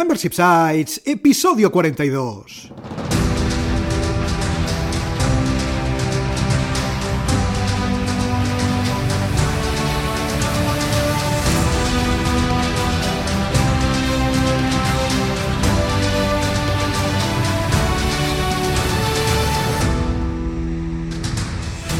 Membership Sites, episodio 42.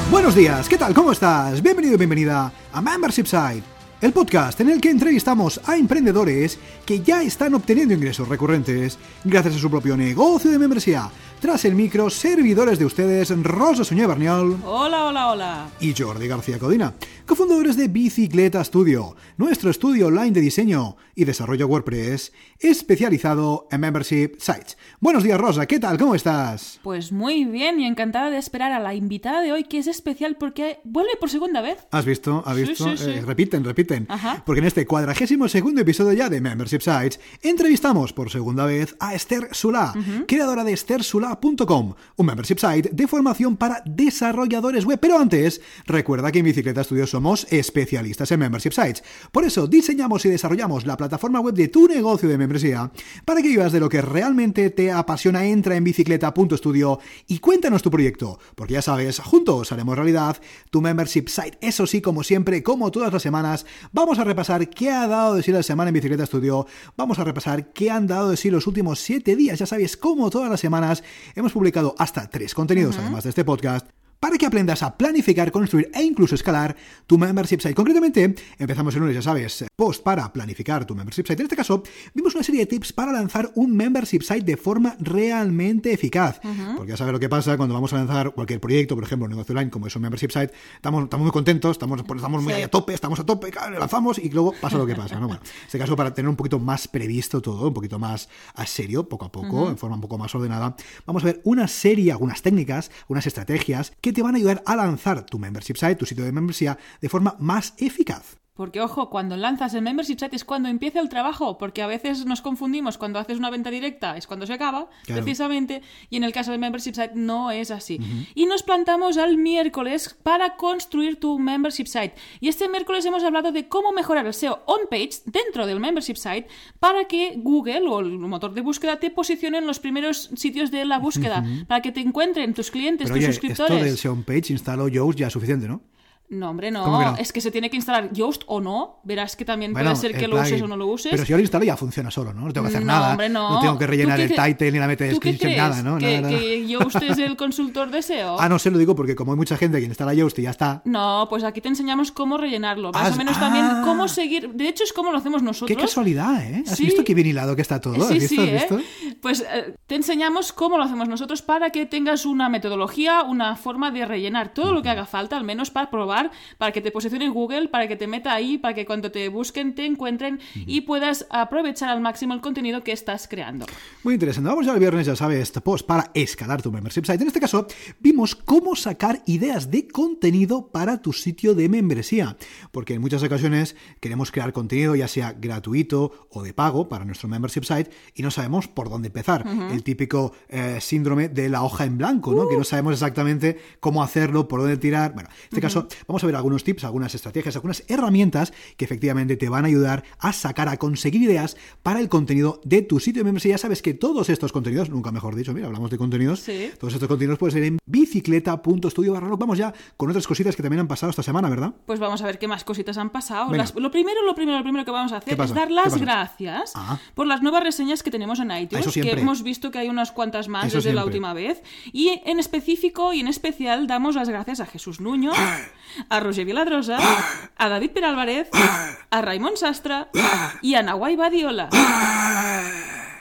Buenos días, ¿qué tal? ¿Cómo estás? Bienvenido y bienvenida a Membership Site, el podcast en el que entrevistamos a emprendedores que ya están obteniendo ingresos recurrentes gracias a su propio negocio de membresía. Tras el micro, servidores de ustedes Rosa Suñé Barniol Hola, hola, hola. y Jordi García Codina, cofundadores de Bicicleta Studio, nuestro estudio online de diseño y desarrollo WordPress especializado en membership sites. Buenos días, Rosa, ¿qué tal? ¿Cómo estás? Pues muy bien y encantada de esperar a la invitada de hoy que es especial porque vuelve por segunda vez. ¿Has visto? ¿Has visto? sí, sí. Eh, repiten, repiten. Ajá. Porque en este cuadragésimo segundo episodio ya de Membership Sites, entrevistamos por segunda vez a Esther Sula, creadora de un membership site de formación para desarrolladores web. Pero antes, recuerda que en Bicicleta Studio somos especialistas en membership sites. Por eso diseñamos y desarrollamos la plataforma web de tu negocio de membresía para que vivas de lo que realmente te apasiona. Entra en bicicleta.studio y cuéntanos tu proyecto, porque ya sabes, juntos haremos realidad tu membership site. Eso sí, como siempre, como todas las semanas, vamos a repasar qué ha dado de sí la semana en Bicicleta Studio. Vamos a repasar qué han dado de sí los últimos siete días. Ya sabes, como todas las semanas, hemos publicado hasta tres contenidos, además de este podcast para que aprendas a planificar, construir e incluso escalar tu membership site. Concretamente, empezamos el lunes, ya sabes, post para planificar tu membership site. En este caso, vimos una serie de tips para lanzar un membership site de forma realmente eficaz. Porque ya sabes lo que pasa cuando vamos a lanzar cualquier proyecto, por ejemplo, un negocio online como es un membership site, estamos, estamos muy contentos, estamos, pues, estamos muy Sí. a tope, estamos a tope, claro, lanzamos y luego pasa lo que pasa. ¿no? Bueno, en este caso, para tener un poquito más previsto todo, un poquito más a serio, poco a poco, en forma un poco más ordenada, vamos a ver una serie, algunas técnicas, unas estrategias que te van a ayudar a lanzar tu membership site, tu sitio de membresía, de forma más eficaz. Porque ojo, cuando lanzas el membership site es cuando empieza el trabajo, porque a veces nos confundimos cuando haces una venta directa es cuando se acaba, Claro. precisamente, y en el caso del membership site no es así. Y nos plantamos al miércoles para construir tu membership site. Y este miércoles hemos hablado de cómo mejorar el SEO on page dentro del membership site para que Google o el motor de búsqueda te posicione en los primeros sitios de la búsqueda, para que te encuentren tus clientes, Pero tus oye, suscriptores. esto del SEO page, instalo Yoast ya es suficiente, ¿no? No, hombre, no. ¿Cómo que no? Es que se tiene que instalar Yoast o no. Verás que también Bueno, puede ser que lo uses o no lo uses. Pero si yo lo instalo ya funciona solo, ¿no? No tengo que hacer No, nada. hombre, no. tengo que rellenar ¿Tú el title ni la meta ¿Tú qué description, nada, ¿no? ¿Que, Nada, que Yoast es el consultor de SEO? Ah, no sé, lo digo porque como hay mucha gente que instala Yoast y ya está. No, pues aquí te enseñamos cómo rellenarlo. Más Has- o menos también ah. cómo seguir. De hecho, es como lo hacemos nosotros. Qué casualidad, ¿eh? ¿Has Sí. visto qué bien hilado que está todo? ¿Has Sí, visto? sí, ¿Has ¿eh? Pues eh, te enseñamos cómo lo hacemos nosotros para que tengas una metodología, una forma de rellenar todo lo que haga falta, al menos para probar, para que te posicione en Google, para que te meta ahí, para que cuando te busquen te encuentren y puedas aprovechar al máximo el contenido que estás creando. Muy interesante. Vamos ya al viernes, ya sabes, este post para escalar tu membership site. En este caso, vimos cómo sacar ideas de contenido para tu sitio de membresía. Porque en muchas ocasiones queremos crear contenido, ya sea gratuito o de pago, para nuestro membership site y no sabemos por dónde empezar. El típico eh, síndrome de la hoja en blanco, ¿no? Que no sabemos exactamente cómo hacerlo, por dónde tirar. Bueno, en este caso, vamos a ver algunos tips, algunas estrategias, algunas herramientas que efectivamente te van a ayudar a sacar, a conseguir ideas para el contenido de tu sitio de membresía. Ya sabes que todos estos contenidos, nunca mejor dicho, mira, hablamos de contenidos, Sí. todos estos contenidos pueden ser en bicicleta.studio barra. Vamos ya con otras cositas que también han pasado esta semana, ¿verdad? Pues vamos a ver qué más cositas han pasado. Las- lo primero, lo primero, lo primero que vamos a ¿Qué hacer es dar ¿Qué las gracias Ah. por las nuevas reseñas que tenemos en iTunes, que hemos visto que hay unas cuantas más Eso desde la siempre. última vez. Y en específico y en especial damos las gracias a Jesús Nuño, a Roger Viladrosa, a David Peralvarez, a Raimón Sastra y a Nahuay Badiola.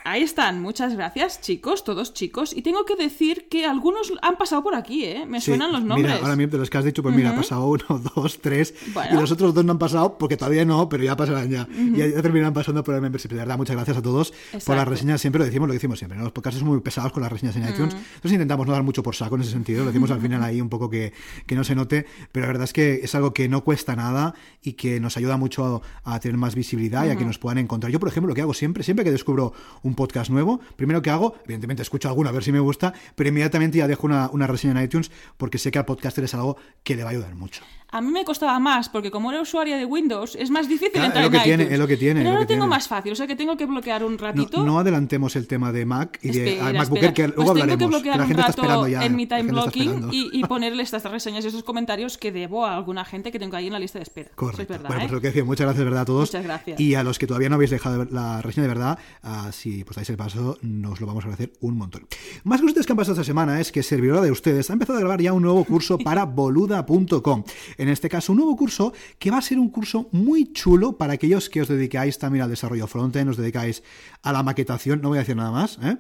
Ahí están, muchas gracias, chicos, todos chicos. Y tengo que decir que algunos han pasado por aquí, ¿eh? Me Sí, suenan los nombres. Mira, ahora mismo de los que has dicho, pues mira, ha pasado uno, dos, tres, Bueno. y los otros dos no han pasado porque todavía no, pero ya pasarán ya. Ya, ya terminarán pasando por el membership. De verdad, muchas gracias a todos por las Exacto. reseñas. Siempre lo decimos, lo decimos siempre, ¿no? Los podcasts son muy pesados con las reseñas en iTunes. Entonces intentamos no dar mucho por saco en ese sentido. Lo decimos al final ahí un poco que, que no se note, pero la verdad es que es algo que no cuesta nada y que nos ayuda mucho a, a tener más visibilidad y a que nos puedan encontrar. Yo, por ejemplo, lo que hago siempre, siempre que descubro un podcast nuevo, primero que hago, evidentemente escucho alguno a ver si me gusta, pero inmediatamente ya dejo una, una reseña en iTunes porque sé que al podcaster es algo que le va a ayudar mucho. A mí me costaba más, porque como era usuaria de Windows, es más difícil Claro, entrar es lo que en tiene, iTunes. es lo que tiene, Pero lo tengo tiene. más fácil, o sea que tengo que bloquear un No, ratito. no adelantemos el tema de Mac y de Espera, al MacBooker, espera. que luego Pues hablaremos. tengo que bloquear la un gente está rato esperando ya. en mi time está blocking y, y ponerle estas reseñas y esos comentarios que debo a alguna gente que tengo ahí en la lista de espera. Correcto. es verdad, bueno, ¿eh? pues lo que decía, muchas gracias, ¿verdad? A todos. Muchas gracias. Y a los que todavía no habéis dejado la reseña de verdad, ah, si pues dais el paso, nos lo vamos a agradecer un montón. Más cositas que han pasado esta semana es que Servidora de ustedes ha empezado a grabar ya un nuevo curso para boluda.com. En este caso, un nuevo curso que va a ser un curso muy chulo para aquellos que os dedicáis también al desarrollo frontend, os dedicáis a la maquetación, no voy a decir nada más, ¿eh?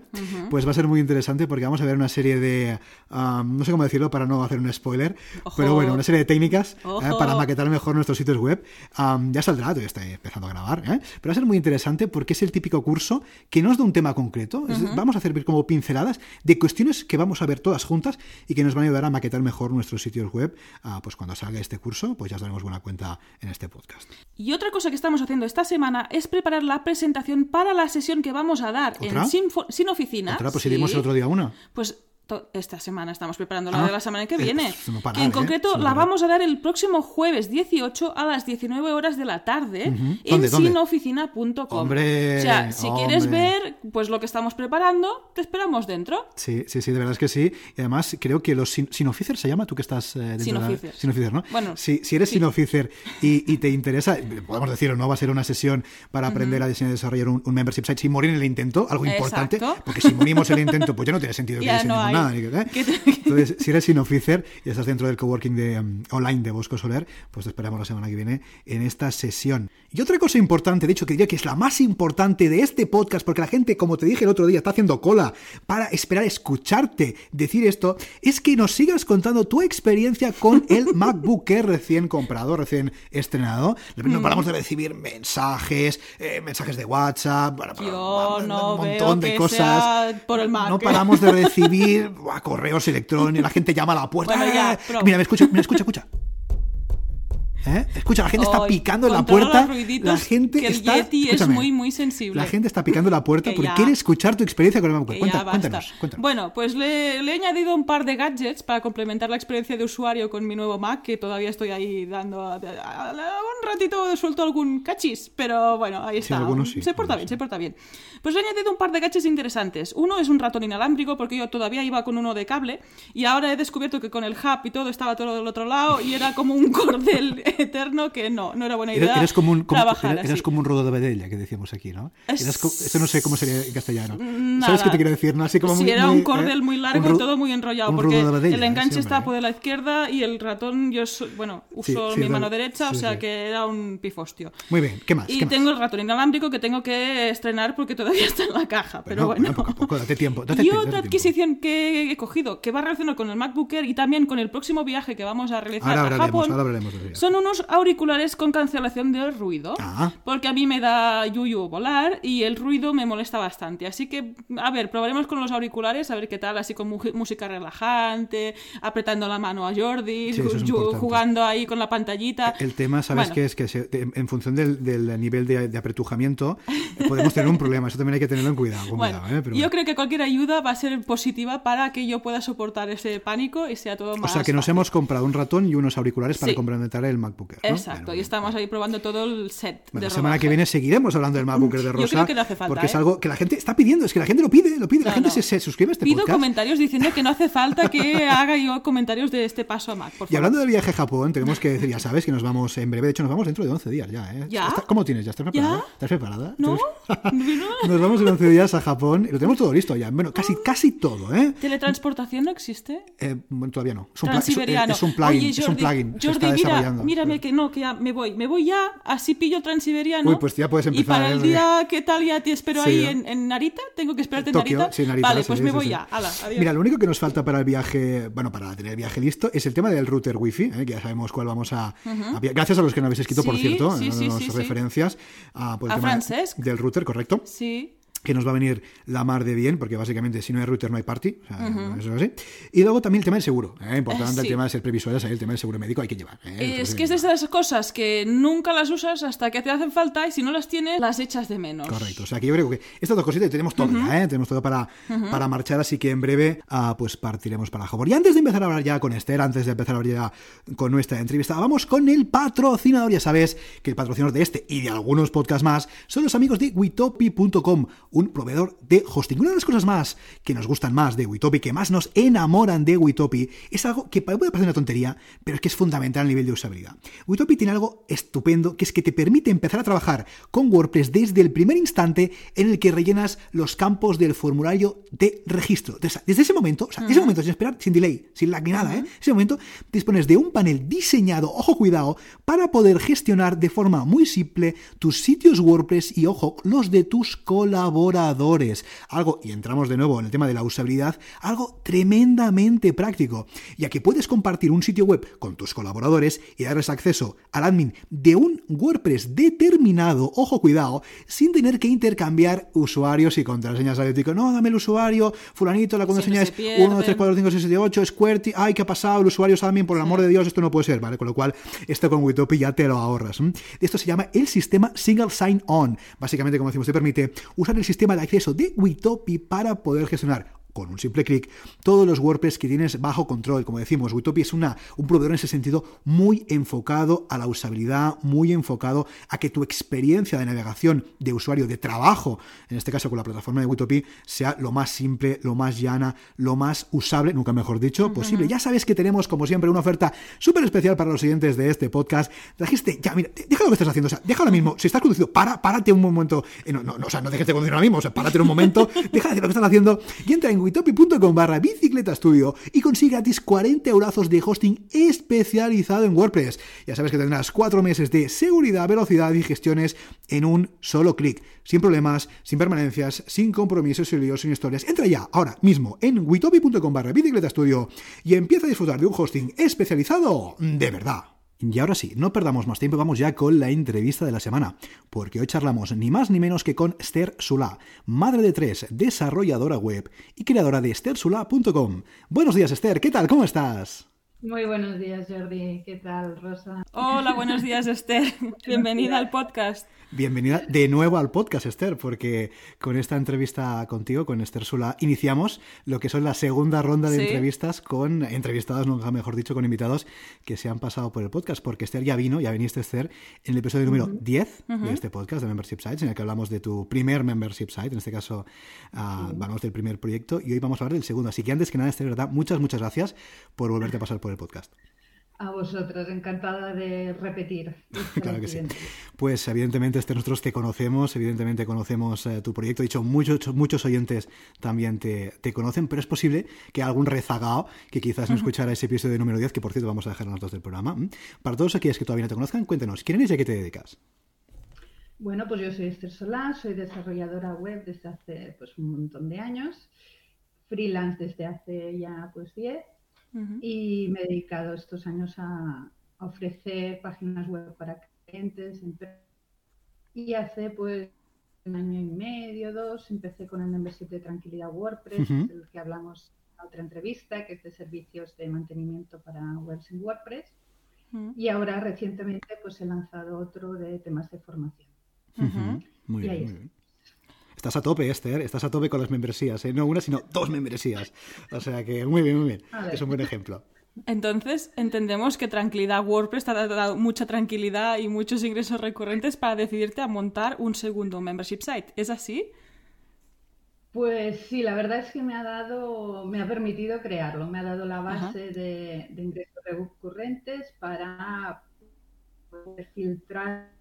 pues va a ser muy interesante porque vamos a ver una serie de, ah, no sé cómo decirlo para no hacer un spoiler, Ojo. pero bueno, una serie de técnicas ¿eh? Para maquetar mejor nuestros sitios web. Ya saldrá, todavía está empezando a grabar, ¿eh? pero va a ser muy interesante porque es el típico curso que no es de un tema concreto, vamos a hacer como pinceladas de cuestiones que vamos a ver todas juntas y que nos van a ayudar a maquetar mejor nuestros sitios web. Ah, pues cuando salga este curso, pues ya os daremos buena cuenta en este podcast. Y otra cosa que estamos haciendo esta semana es preparar la presentación para la sesión que vamos a dar ¿Otra? en Sin, Sin Oficina. Otra, pues Sí. si dimos el otro día una. Pues esta semana estamos preparando la Ah, de la semana que eh, viene. pues, no parar, que en ¿eh? concreto Sin la vamos a dar el próximo jueves 18 a las 19 horas de la tarde en ¿Dónde, dónde? sinoficina.com. Hombre, o sea, si quieres ver pues lo que estamos preparando, te esperamos dentro. Sí, sí, sí, de verdad es que sí. Y además creo que los sin, Sinoficer se llama, tú que estás eh, dentro de la- Sinoficer. Sinoficer, ¿no? Bueno, si, si eres sí. Sinoficer y, y te interesa, podemos decirlo, ¿no? Va a ser una sesión para aprender a diseñar y desarrollar un, un membership site sin morir en el intento, algo importante, porque si morimos en el intento, pues ya no tiene sentido que Ya no hay. Nada. ni que- ¿eh? Que te- Entonces, si eres Sinoficer y estás dentro del coworking de, um, online de Bosco Soler, pues te esperamos la semana que viene en esta sesión. Y otra cosa importante, de hecho que diría que es la más importante de este podcast, porque la gente, como te dije el otro día, está haciendo cola para esperar escucharte decir esto, es que nos sigas contando tu experiencia con el MacBook Air recién comprado, recién estrenado. Mm. No paramos de recibir mensajes, eh, mensajes de WhatsApp, bueno, Yo un no montón veo de que cosas. sea por el Mac. No paramos de recibir buah, correos electrónicos, la gente llama a la puerta. Bueno, ya, ¡Eh! pro. Mira, me escucha, mira, escucha, escucha. ¿Eh? Escucha, la gente está picando la puerta. La gente que el está. Yeti es muy, muy sensible. La gente está picando la puerta Que porque ya. quiere escuchar tu experiencia con el MacBook. Basta. cuéntanos, cuéntanos. Bueno, pues le, le he añadido un par de gadgets para complementar la experiencia de usuario con mi nuevo Mac, que todavía estoy ahí dando a- a- a- un ratito suelto algún cachis, pero bueno, ahí está. algunos sí, se porta algunos bien, sí. se porta bien. Pues le he añadido un par de gadgets interesantes. Uno es un ratón inalámbrico, porque yo todavía iba con uno de cable, y ahora he descubierto que con el hub y todo estaba todo del otro lado, y era como un cordel eterno que no, no era buena idea. Eres, como un, como, trabajar así. como un rodo de vedella, que decíamos aquí, ¿no? Co- eso no sé cómo sería en castellano. Nada. ¿Sabes qué te quiero decir? ¿no? Así como si muy- era un cordel ¿eh? muy largo y todo muy enrollado, porque vedella, el enganche Sí, está por la izquierda y el ratón, yo, so- bueno, Sí, uso sí, mi mano derecha, Sí, o sea sí. que era un pifostio. Muy bien, ¿qué más? Y ¿Qué más? tengo el ratón inalámbrico que tengo que estrenar porque todavía está en la caja, pero Bueno, bueno. bueno, poco a poco, date tiempo, date y otra adquisición que he cogido, que va relacionada con el MacBook Air y también con el próximo viaje que vamos a realizar Ahora a Japón, ahora hablaremos de ello. son unos auriculares con cancelación de ruido. Ah. Porque a mí me da yuyu volar y el ruido me molesta bastante. Así que, a ver, probaremos con los auriculares, a ver qué tal, así con mu- música relajante, apretando la mano a Jordi, Sí, es jugando ahí con la pantallita. El tema, ¿sabes Bueno, qué es? Que se- en función del, del nivel de, de apretujamiento podemos tener un problema. Eso también hay que tenerlo en cuidado. Bueno, cuidado, ¿eh? Pero yo bueno. creo que cualquier ayuda va a ser positiva para que yo pueda soportar ese pánico y sea todo O más sea que nos fácil. hemos comprado un ratón y unos auriculares para Sí. complementar el MacBook Air, ¿no? Exacto, Bueno, y estamos ahí probando todo el set Bueno, de la semana que viene seguiremos hablando del MacBook Air de Yo Rosa. creo que no hace falta, Porque es ¿eh? algo que la gente está pidiendo. Es que la gente lo pide, lo pide. la gente. Se, se suscribe a este Pido podcast. comentarios diciendo que no hace falta que haga yo comentarios de este paso a Mac, por favor. Y hablando del viaje a Japón, tenemos que decir, ya sabes, que nos vamos en breve. De hecho, nos vamos dentro de 11 días ya, ¿eh? ¿Cómo tienes? ¿Ya estás preparada? ¿Ya? ¿Estás preparada? ¿No? ¿No? Nos vamos en 11 días a Japón y lo tenemos todo listo ya. Bueno, casi, casi todo, ¿eh? ¿Teletransportación no existe? Eh, bueno, todavía no. Es un, pla- es, Transiberiano. es un plugin. Oye, es un Jordi, plugin. se está mira, desarrollando. Mírame que no, que ya me voy. Me voy ya, así pillo Transiberiano. Uy, pues ya puedes Y para ¿eh? el día, ¿qué tal? Ya te espero Sí, ahí ¿eh? en, en Narita. ¿Tengo que esperarte en Tokio, Narita? sí, Narita, vale, sí, pues me voy ya. Adiós. Mira, lo único que nos falta para el viaje, bueno, para tener el viaje listo, es el tema del router wifi, ¿eh? que ya sabemos cuál vamos a, Gracias a los que nos habéis escrito, por cierto, en las referencias ah, por el A tema Francesc. del router, correcto. Sí. Que nos va a venir la mar de bien, porque básicamente si no hay router no hay party, o sea, eso es así. Y luego también el tema del seguro, ¿eh? importante Eh, el sí. tema de ser previsores, el tema del seguro médico hay que llevar. ¿eh? Es que es de esas cosas que nunca las usas hasta que te hacen falta y si no las tienes, las echas de menos. Correcto, o sea que yo creo que estas dos cositas tenemos todo ya, ¿eh? tenemos todo para, para marchar, así que en breve ah, pues partiremos para Hobart. Y antes de empezar a hablar ya con Esther, antes de empezar a hablar ya con nuestra entrevista, vamos con el patrocinador. Ya sabes que el patrocinador de este y de algunos podcasts más son los amigos de witopi.com, un proveedor de hosting. Una de las cosas más que nos gustan más de Witopi, que más nos enamoran de Witopi, es algo que puede parecer una tontería, pero es que es fundamental a nivel de usabilidad. Witopi tiene algo estupendo que es que te permite empezar a trabajar con WordPress desde el primer instante en el que rellenas los campos del formulario de registro. Desde, ese momento, o sea, ese momento sin esperar, sin delay, sin lag ni nada, ¿eh? Ese momento dispones de un panel diseñado, ojo cuidado, para poder gestionar de forma muy simple tus sitios WordPress y ojo, los de tus colaboradores. Algo, y entramos de nuevo en el tema de la usabilidad, algo tremendamente práctico, ya que puedes compartir un sitio web con tus colaboradores y darles acceso al admin de un WordPress determinado, ojo cuidado, sin tener que intercambiar usuarios y contraseñas al ético. No, dame el usuario, fulanito, la contraseña Siempre se es 1, 2, 3, pierden. 4, 5, 6, 7, 8, Squirty, ay, ¿qué ha pasado? El usuario es admin, por el amor de Dios, esto no puede ser, ¿vale? Con lo cual, esto con Witopi ya te lo ahorras. Esto se llama el sistema Single Sign-On. Básicamente, como decimos, te permite usar el sistema de acceso de Witopi para poder gestionar con un simple clic todos los WordPress que tienes bajo control. Como decimos, Witopi es una, un proveedor en ese sentido muy enfocado a la usabilidad, muy enfocado a que tu experiencia de navegación de usuario, de trabajo, en este caso con la plataforma de Witopi, sea lo más simple, lo más llana, lo más usable, nunca mejor dicho, posible. Ya sabes que tenemos, como siempre, una oferta súper especial para los siguientes de este podcast. Trajiste, ya, mira, deja lo que estás haciendo, o sea, deja ahora mismo, si estás conduciendo, para, párate un momento, eh, no, no, no, o sea, no dejes de conducir ahora mismo, o sea, párate un momento, deja de hacer lo que estás haciendo y entra en witopi.com barra bicicleta estudio y consigue gratis 40 eurazos de hosting especializado en WordPress. Ya sabes que tendrás cuatro meses de seguridad, velocidad y gestiones en un solo clic, sin problemas, sin permanencias, sin compromisos, sin líos, sin historias. Entra ya, ahora mismo, en witopi.com barra bicicleta estudio y empieza a disfrutar de un hosting especializado de verdad. Y ahora sí, no perdamos más tiempo, vamos ya con la entrevista de la semana, porque hoy charlamos ni más ni menos que con Esther Sula, madre de tres, desarrolladora web y creadora de estersula.com. Buenos días Esther, ¿qué tal? ¿Cómo estás? Muy buenos días, Jordi. ¿Qué tal, Rosa? Hola, buenos días, Esther. Bienvenida al podcast. Bienvenida de nuevo al podcast, Esther, porque con esta entrevista contigo, con Esther Sula, iniciamos lo que son la segunda ronda de Sí. entrevistas con entrevistados, nunca mejor dicho, con invitados que se han pasado por el podcast, porque Esther ya vino, ya viniste, Esther, en el episodio número 10 de este podcast de Membership Sites, en el que hablamos de tu primer Membership Site, en este caso ah, hablamos del primer proyecto, y hoy vamos a hablar del segundo. Así que antes que nada, Esther, ¿verdad? Muchas, muchas gracias por volverte a pasar por el podcast. A vosotros, encantada de repetir. Claro que sí. Pues evidentemente este, nosotros te conocemos, evidentemente conocemos eh, tu proyecto. De hecho, muchos, muchos oyentes también te, te conocen, pero es posible que algún rezagado que quizás no escuchara ese episodio número 10, que por cierto vamos a dejar las notas del programa. ¿m? Para todos aquellos que todavía no te conozcan, cuéntanos, ¿quién eres y a qué te dedicas? Bueno, pues yo soy Esther Solá, soy desarrolladora web desde hace pues, un montón de años, freelance desde hace ya pues 10 Y me he dedicado estos años a, a ofrecer páginas web para clientes. empresas. Y hace pues un año y medio, dos, empecé con el membership de Tranquilidad WordPress, del que hablamos en otra entrevista, que es de servicios de mantenimiento para webs en WordPress. Y ahora recientemente pues he lanzado otro de temas de formación. Muy Y bien, ahí muy está. bien. Estás a tope, Esther, estás a tope con las membresías, ¿eh? no una, sino dos membresías. O sea que muy bien, muy bien. Es un buen ejemplo. Entonces, entendemos que tranquilidad WordPress te ha dado mucha tranquilidad y muchos ingresos recurrentes para decidirte a montar un segundo membership site. ¿Es así? Pues sí, la verdad es que me ha dado, me ha permitido crearlo, me ha dado la base de, de ingresos recurrentes para poder filtrar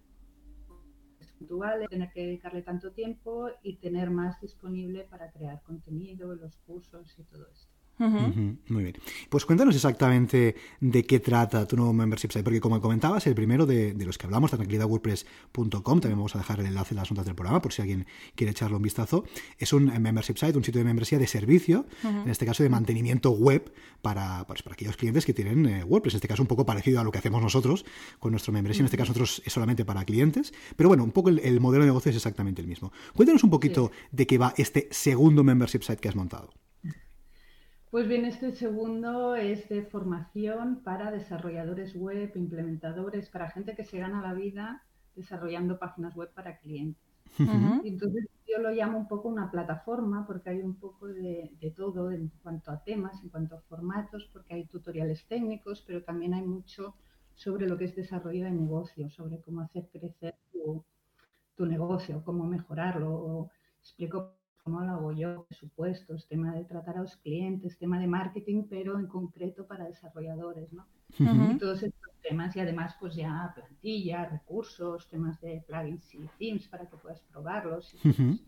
tener que dedicarle tanto tiempo y tener más disponible para crear contenido, los cursos y todo esto. Muy bien. Pues cuéntanos exactamente de qué trata tu nuevo membership site, porque como comentabas, el primero de, los que hablamos, tranquilidadwordpress.com, también vamos a dejar el enlace en las notas del programa por si alguien quiere echarle un vistazo, es un membership site, un sitio de membresía de servicio, en este caso de mantenimiento web para, pues, para aquellos clientes que tienen eh, WordPress, en este caso un poco parecido a lo que hacemos nosotros con nuestro membresía, en este caso nosotros es solamente para clientes, pero bueno, un poco el, modelo de negocio es exactamente el mismo. Cuéntanos un poquito de qué va este segundo membership site que has montado. Pues bien, este segundo es de formación para desarrolladores web, implementadores, para gente que se gana la vida desarrollando páginas web para clientes. Entonces yo lo llamo un poco una plataforma porque hay un poco de, todo en cuanto a temas, en cuanto a formatos, porque hay tutoriales técnicos, pero también hay mucho sobre lo que es desarrollo de negocio, sobre cómo hacer crecer tu, tu negocio, cómo mejorarlo. O explico cómo lo hago yo, presupuestos, tema de tratar a los clientes, tema de marketing, pero en concreto para desarrolladores, ¿no? Y todos estos temas y además pues ya plantilla, recursos, temas de plugins y themes para que puedas probarlos. Y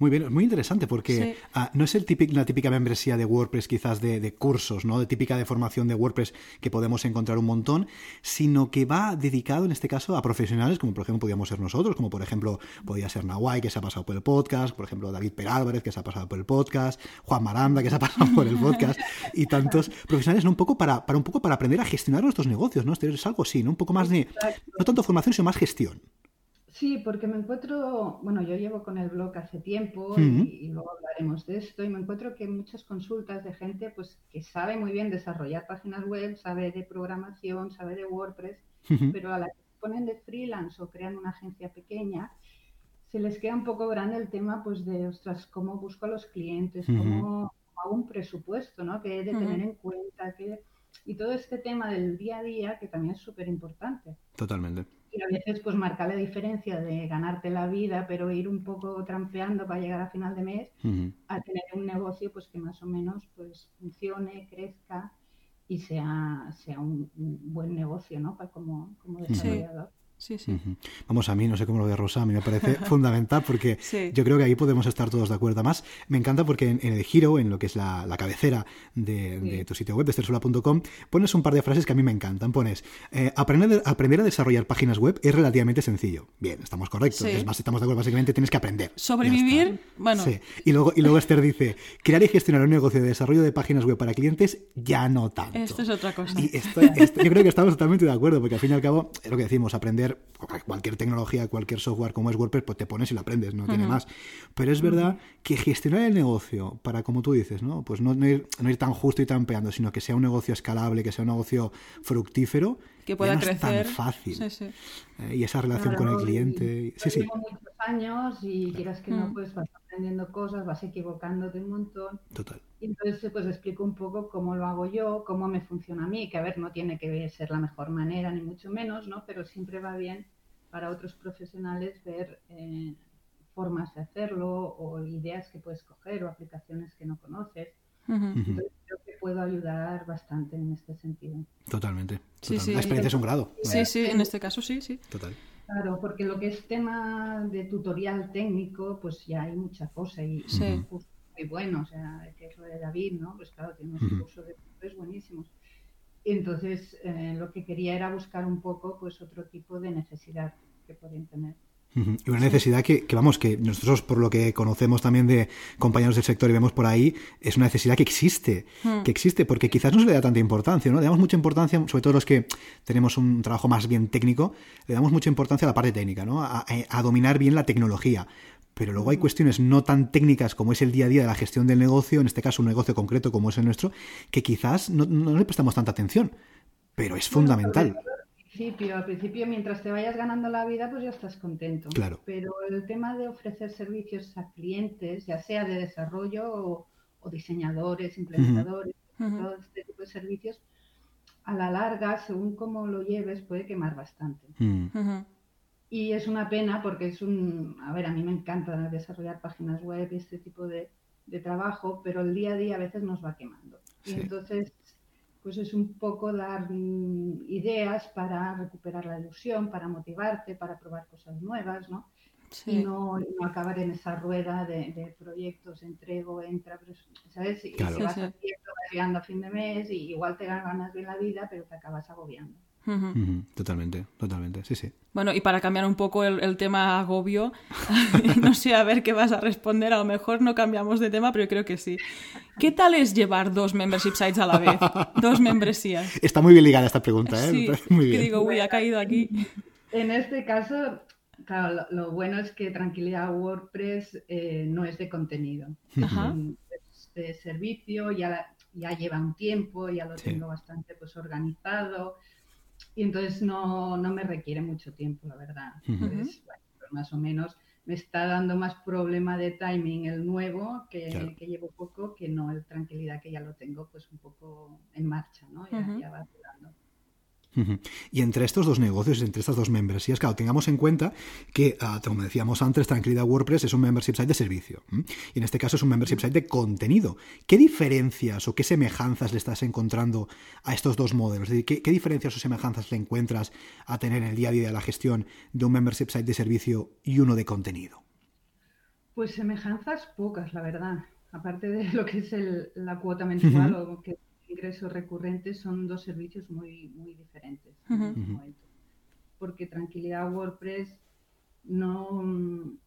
muy bien, es muy interesante porque ah, no es el típico, la típica membresía de WordPress quizás de, cursos, ¿no? De típica de formación de WordPress que podemos encontrar un montón, sino que va dedicado en este caso a profesionales como por ejemplo podríamos ser nosotros, como por ejemplo podría ser Nawai que se ha pasado por el podcast, por ejemplo David Perálvarez que se ha pasado por el podcast, Juan Maranda que se ha pasado por el podcast y tantos profesionales, ¿no? Un poco para, para un poco para aprender a gestionar nuestros negocios, ¿no? Es algo así, ¿no? Un poco más de, no tanto formación, sino más gestión. Sí, porque me encuentro, bueno, yo llevo con el blog hace tiempo y, luego hablaremos de esto y me encuentro que muchas consultas de gente pues que sabe muy bien desarrollar páginas web, sabe de programación, sabe de WordPress, pero a la que ponen de freelance o crean una agencia pequeña, se les queda un poco grande el tema pues de, ostras, cómo busco a los clientes, cómo hago un presupuesto, ¿no? Que he de tener en cuenta, que... y todo este tema del día a día que también es súper importante. Totalmente y a veces pues marca la diferencia de ganarte la vida, pero ir un poco trampeando para llegar a final de mes, a tener un negocio pues que más o menos pues funcione, crezca y sea, sea un, buen negocio, ¿no? Para como, como desarrollador. Sí, sí. Vamos, a mí, no sé cómo lo ve Rosa, a mí me parece fundamental porque yo creo que ahí podemos estar todos de acuerdo. Además, me encanta porque en, el giro, en lo que es la, cabecera de, tu sitio web, de estersula.com, pones un par de frases que a mí me encantan. Pones, eh, aprender, aprender a desarrollar páginas web es relativamente sencillo. Bien, estamos correctos. Es más, estamos de acuerdo, básicamente tienes que aprender. Sobrevivir, bueno. Y luego, y luego Esther dice, crear y gestionar un negocio de desarrollo de páginas web para clientes, ya no tanto. Esto es otra cosa. Y yo creo que estamos totalmente de acuerdo porque al fin y al cabo, es lo que decimos, aprender cualquier tecnología, cualquier software como es WordPress, pues te pones y lo aprendes, no tiene más. Pero es verdad que gestionar el negocio para, como tú dices, ¿no? Pues no, ir, tan justo y tan peando, sino que sea un negocio escalable, que sea un negocio fructífero, que pueda crecer. es tan fácil. Eh, y esa relación con el cliente. Sí, sí. muchos años y quieras que no, mm. pues vas aprendiendo cosas, vas equivocándote un montón. Total. Y entonces, pues explico un poco cómo lo hago yo, cómo me funciona a mí, que a ver, no tiene que ser la mejor manera, ni mucho menos, ¿no? Pero siempre va bien para otros profesionales ver eh, formas de hacerlo o ideas que puedes coger o aplicaciones que no conoces. Entonces, creo que puedo ayudar bastante en este sentido. Totalmente. la experiencia es un grado. Sí, sí, en este caso sí, sí. Total. Claro, porque lo que es tema de tutorial técnico, pues ya hay mucha cosa y muy bueno, o sea, que es lo de David, ¿no? Pues claro, tiene unos cursos de profes buenísimos. Y entonces eh, lo que quería era buscar un poco pues otro tipo de necesidad que pueden tener. Y una necesidad que, vamos, que nosotros por lo que conocemos también de compañeros del sector y vemos por ahí, es una necesidad que existe, hmm. que existe, porque quizás no se le da tanta importancia, ¿no? Le damos mucha importancia, sobre todo los que tenemos un trabajo más bien técnico, le damos mucha importancia a la parte técnica, ¿no? A, a dominar bien la tecnología pero luego hay cuestiones no tan técnicas como es el día a día de la gestión del negocio, en este caso un negocio concreto como es el nuestro, que quizás no, le prestamos tanta atención, pero es fundamental. Al principio, al principio, mientras te vayas ganando la vida, pues ya estás contento. Claro. Pero el tema de ofrecer servicios a clientes, ya sea de desarrollo o, diseñadores, implementadores, todo este tipo de servicios, a la larga, según cómo lo lleves, puede quemar bastante. Y es una pena porque es un, a ver, a mí me encanta desarrollar páginas web y este tipo de, trabajo, pero el día a día a veces nos va quemando. Y entonces, pues es un poco dar mm, ideas para recuperar la ilusión, para motivarte, para probar cosas nuevas, ¿no? y no, no, acabar en esa rueda de, proyectos, entrego, entra, ¿sabes? Y, vas haciendo, vas llegando a fin de mes y igual te ganas bien la vida, pero te acabas agobiando. Totalmente, totalmente, sí, sí. Bueno, y para cambiar un poco el, tema agobio, no sé a ver qué vas a responder, a lo mejor no cambiamos de tema, pero creo que sí. ¿Qué tal es llevar dos membership sites a la vez? Dos membresías. Está muy bien ligada esta pregunta, ¿eh? Sí, muy bien. digo, uy, ha caído aquí. En este caso, claro, lo, bueno es que Tranquilidad WordPress eh, no es de contenido. Es de servicio, ya, ya lleva un tiempo, ya lo tengo bastante pues organizado y entonces no, no me requiere mucho tiempo, la verdad. Entonces, bueno, pues más o menos me está dando más problema de timing el nuevo, que, que llevo poco, que no el tranquilidad que ya lo tengo pues un poco en marcha, ¿no? Ya. Y entre estos dos negocios, entre estas dos membresías, claro, tengamos en cuenta que, ah, como decíamos antes, Tranquilidad WordPress es un membership site de servicio. Y en este caso es un membership site de contenido. ¿Qué diferencias o qué semejanzas le estás encontrando a estos dos modelos? Es decir, ¿qué, qué diferencias o semejanzas le encuentras a tener en el día a día de la gestión de un membership site de servicio y uno de contenido? Pues semejanzas pocas, la verdad. Aparte de lo que es la cuota mensual o que ingresos recurrentes son dos servicios muy, muy diferentes Porque Tranquilidad WordPress no mm,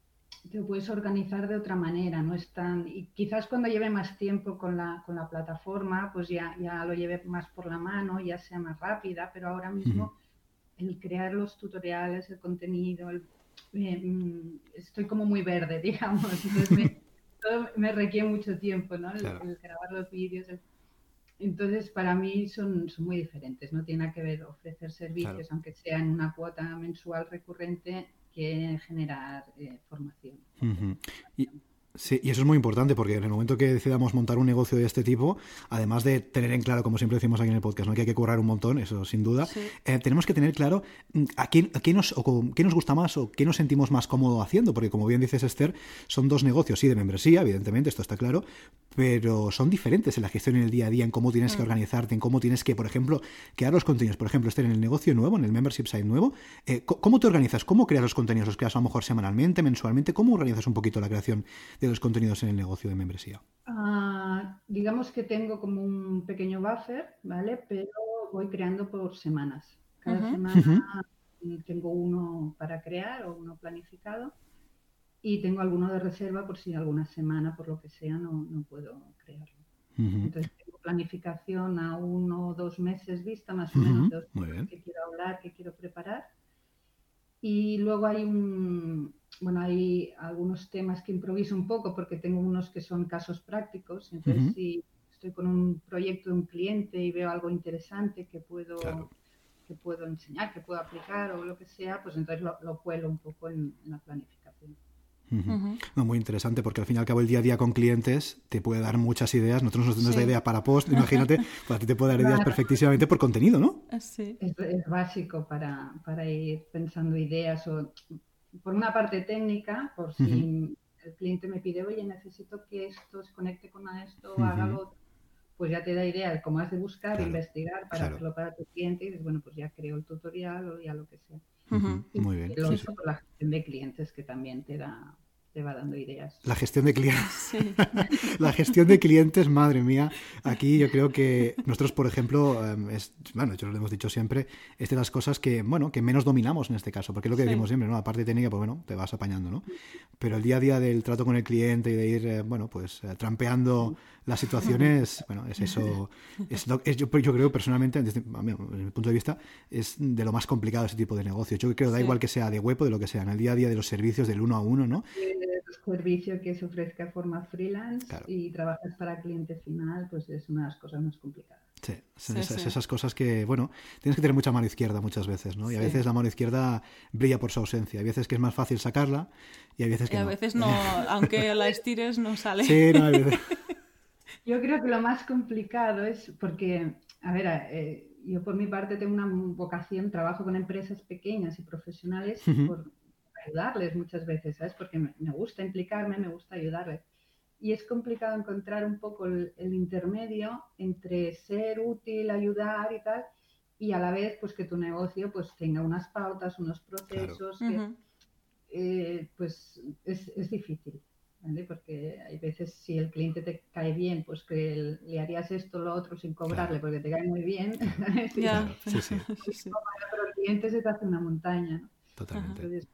te puedes organizar de otra manera, no es tan... Y quizás cuando lleve más tiempo con la, con la plataforma, pues ya, ya lo lleve más por la mano, ya sea más rápida, pero ahora mismo el crear los tutoriales, el contenido, eh, mm, estoy como muy verde, digamos, entonces me, todo me requiere mucho tiempo, ¿no? El, grabar los vídeos, el entonces, para mí son, son, muy diferentes. No tiene que ver ofrecer servicios, aunque sea en una cuota mensual recurrente, que generar eh, formación. Sí, y eso es muy importante porque en el momento que decidamos montar un negocio de este tipo, además de tener en claro, como siempre decimos aquí en el podcast, ¿no? que hay que currar un montón, eso sin duda, eh, tenemos que tener claro mm, a qué, a nos, o qué nos gusta más o qué nos sentimos más cómodo haciendo, porque como bien dices Esther, son dos negocios, sí, de membresía, evidentemente, esto está claro, pero son diferentes en la gestión en el día a día, en cómo tienes que mm. organizarte, en cómo tienes que, por ejemplo, crear los contenidos. Por ejemplo, Esther, en el negocio nuevo, en el membership site nuevo, eh, ¿cómo te organizas? ¿Cómo creas los contenidos? ¿Los creas a lo mejor semanalmente, mensualmente? ¿Cómo organizas un poquito la creación de los contenidos en el negocio de membresía? Ah, digamos que tengo como un pequeño buffer, ¿vale? Pero voy creando por semanas. Cada semana tengo uno para crear o uno planificado y tengo alguno de reserva por si alguna semana, por lo que sea, no, no puedo crearlo. Entonces tengo planificación a uno o dos meses vista, más o menos, de que quiero hablar, que quiero preparar. Y luego hay un, bueno, hay algunos temas que improviso un poco porque tengo unos que son casos prácticos. Entonces, si estoy con un proyecto de un cliente y veo algo interesante que puedo, que puedo enseñar, que puedo aplicar o lo que sea, pues entonces lo, lo cuelo un poco en, la planificación. muy interesante porque al fin y al cabo el día a día con clientes te puede dar muchas ideas. Nosotros nos tenemos la idea para post, imagínate, pues a ti te puede dar ideas perfectísimamente por contenido, ¿no? Sí. Es, es, básico para, para ir pensando ideas o por una parte técnica, por si el cliente me pide, oye, necesito que esto se conecte con esto, haga lo otro, pues ya te da idea de cómo has de buscar, investigar para hacerlo para tu cliente y dices, bueno, pues ya creo el tutorial o ya lo que sea. Muy bien. Y luego la gestión de clientes que también te da te va dando ideas. La gestión de clientes. la gestión de clientes, madre mía. Aquí yo creo que nosotros, por ejemplo, em, es, bueno, yo lo hemos dicho siempre, es de las cosas que, bueno, que menos dominamos en este caso, porque es lo que decimos siempre, ¿no? La parte técnica, pues bueno, te vas apañando, ¿no? Pero el día a día del trato con el cliente y de ir, eh, bueno, pues eh, trampeando las situaciones, bueno, es eso, es, yo, creo personalmente, desde, mi punto de vista, es de lo más complicado ese tipo de negocio. Yo creo que da igual que sea de web o de lo que sea, en el día a día de los servicios del uno a uno, ¿no? servicio que se ofrezca de forma freelance y trabajas para cliente final, pues es una de las cosas más complicadas. Sí, son esas, cosas que, bueno, tienes que tener mucha mano izquierda muchas veces, ¿no? Y a veces la mano izquierda brilla por su ausencia. Hay veces que es más fácil sacarla y hay veces que y a veces no, aunque la estires no sale. Sí, no, Yo creo que lo más complicado es porque, a ver, eh, yo por mi parte tengo una vocación, trabajo con empresas pequeñas y profesionales por ayudarles muchas veces, ¿sabes? Porque me, gusta implicarme, me gusta ayudarles. Y es complicado encontrar un poco el, intermedio entre ser útil, ayudar y tal, y a la vez pues que tu negocio pues tenga unas pautas, unos procesos. eh, pues es, es difícil. ¿Vale? Porque hay veces si el cliente te cae bien, pues que le harías esto, lo otro sin cobrarle porque te cae muy bien. Ya. Sí, sí. Sí. Pero el cliente se te hace una montaña, ¿no? Totalmente. Entonces,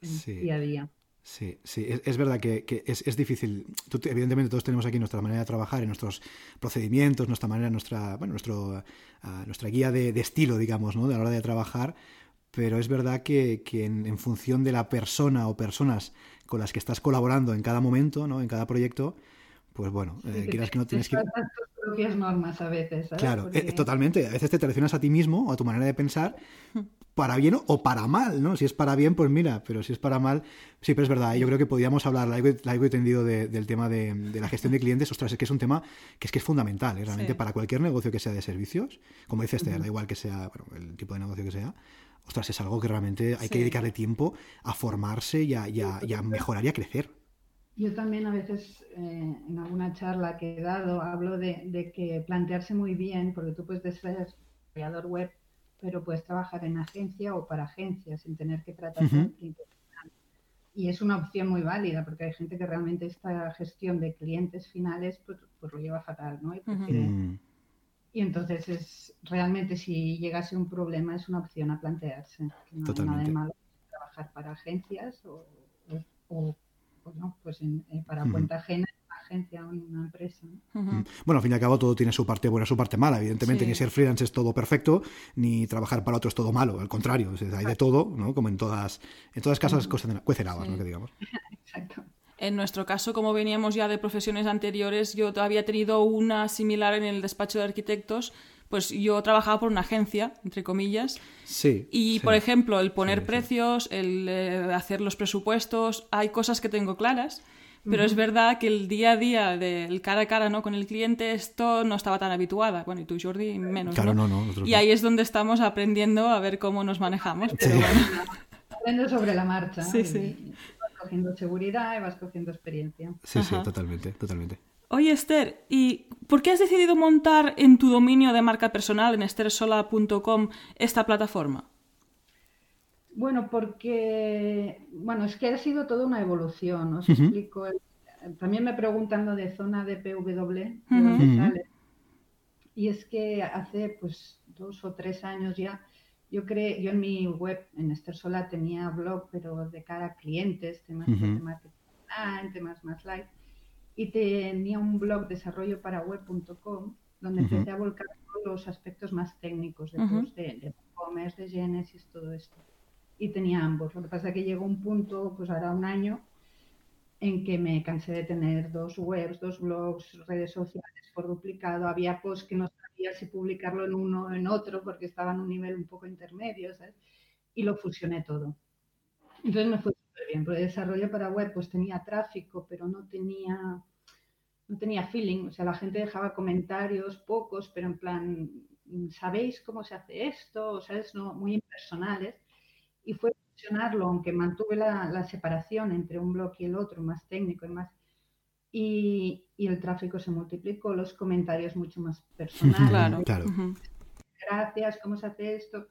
en Sí. día a día. Sí, sí, es, es verdad que, que es, es difícil. Tú- evidentemente todos tenemos aquí nuestra manera de trabajar y nuestros procedimientos, nuestra manera, nuestra, bueno, nuestro, ah, nuestra guía de, de estilo, digamos, ¿no? De la hora de trabajar. Pero es verdad que, que en, en función de la persona o personas con las que estás colaborando en cada momento, ¿no? En cada proyecto, pues bueno, eh, Sí, quieras que no tienes que... tus propias normas a veces, ¿sabes? Claro, Porque- eh, totalmente. A veces te traicionas a ti mismo o a tu manera de pensar para bien o para mal, ¿no? Si es para bien, pues mira, pero si es para mal, sí, pero es verdad. Yo creo que podíamos hablar largo y, tendido de- del tema de, de la gestión de clientes. Ostras, es que es un tema que es que es fundamental, ¿eh? realmente Sí. para cualquier negocio que sea de servicios. Como dice Esther, da igual que sea bueno, el tipo de negocio que sea. Ostras, es algo que realmente hay que dedicarle tiempo a formarse y a, y a- y a mejorar y a crecer. Yo también a veces eh, en alguna charla que he dado hablo de, de que plantearse muy bien, porque tú puedes ser desarrollador web, pero puedes trabajar en agencia o para agencia sin tener que tratar el cliente final. Y es una opción muy válida, porque hay gente que realmente esta gestión de clientes finales pues, pues lo lleva fatal, ¿no? Y, prefiere- Mm, y entonces es realmente si llegase un problema es una opción a plantearse. que no hay nada Totalmente. de malo trabajar para agencias o, o- o, pues no, pues en- eh, para cuenta ajena, una agencia o una empresa. ¿no? Ujú. Bueno, al fin y al cabo todo tiene su parte buena, su parte mala. Evidentemente, Sí. ni ser freelance es todo perfecto, ni trabajar para otro es todo malo. Al contrario, es- hay de todo, ¿no? Como en todas, en todas casas cuecen cuecen habas, Sí. ¿no? Que digamos. Exacto. En nuestro caso, como veníamos ya de profesiones anteriores, yo había tenido una similar en el despacho de arquitectos. Pues yo trabajaba por una agencia, entre comillas, Sí. y sí. por ejemplo, el poner Sí, sí. precios, el eh, hacer los presupuestos, hay cosas que tengo claras, pero es verdad que el día a día del cara a cara ¿no? con el cliente, esto no estaba tan habituada. Bueno, y tú, Jordi, menos. Claro, ¿no? no, no, y no. ahí es donde estamos aprendiendo a ver cómo nos manejamos. Pero Sí. bueno. Aprendo sobre la marcha. ¿no? Sí, sí. y cogiendo seguridad y vas cogiendo experiencia. Sí, sí, totalmente, totalmente. Oye, Esther, ¿y por qué has decidido montar en tu dominio de marca personal, en estersola.com, esta plataforma? Bueno, porque, bueno, es que ha sido toda una evolución, os explico. el- También me preguntan lo de zona de PW, de Ujú. dónde sale. Y es que hace pues dos o tres años ya, yo creé, yo en mi web, en Esther Sola, tenía blog, pero de cara a clientes, temas Ujú. de marketing online, temas más light. Y tenía un blog desarrollo para web.com, donde Ujú. empecé a volcar todos los aspectos más técnicos de Ujú. post, de, de de Genesis, todo esto y tenía ambos. Lo que pasa es que llegó un punto, pues ahora un año, en que me cansé de tener dos webs, dos blogs, redes sociales por duplicado. Había posts que no sabía si publicarlo en uno o en otro porque estaba en un nivel un poco intermedio, ¿sabes? Y lo fusioné todo. Entonces me fue súper bien, el desarrollo para web pues tenía tráfico, pero no tenía, no tenía feeling. O sea, la gente dejaba comentarios, pocos, pero en plan, ¿sabéis cómo se hace esto? O sea, es no, muy impersonales y fue fusionarlo, aunque mantuve la, la, separación entre un blog y el otro, más técnico y más. Y, y, el tráfico se multiplicó, los comentarios mucho más personales. Claro, claro. Gracias, ¿cómo se hace esto?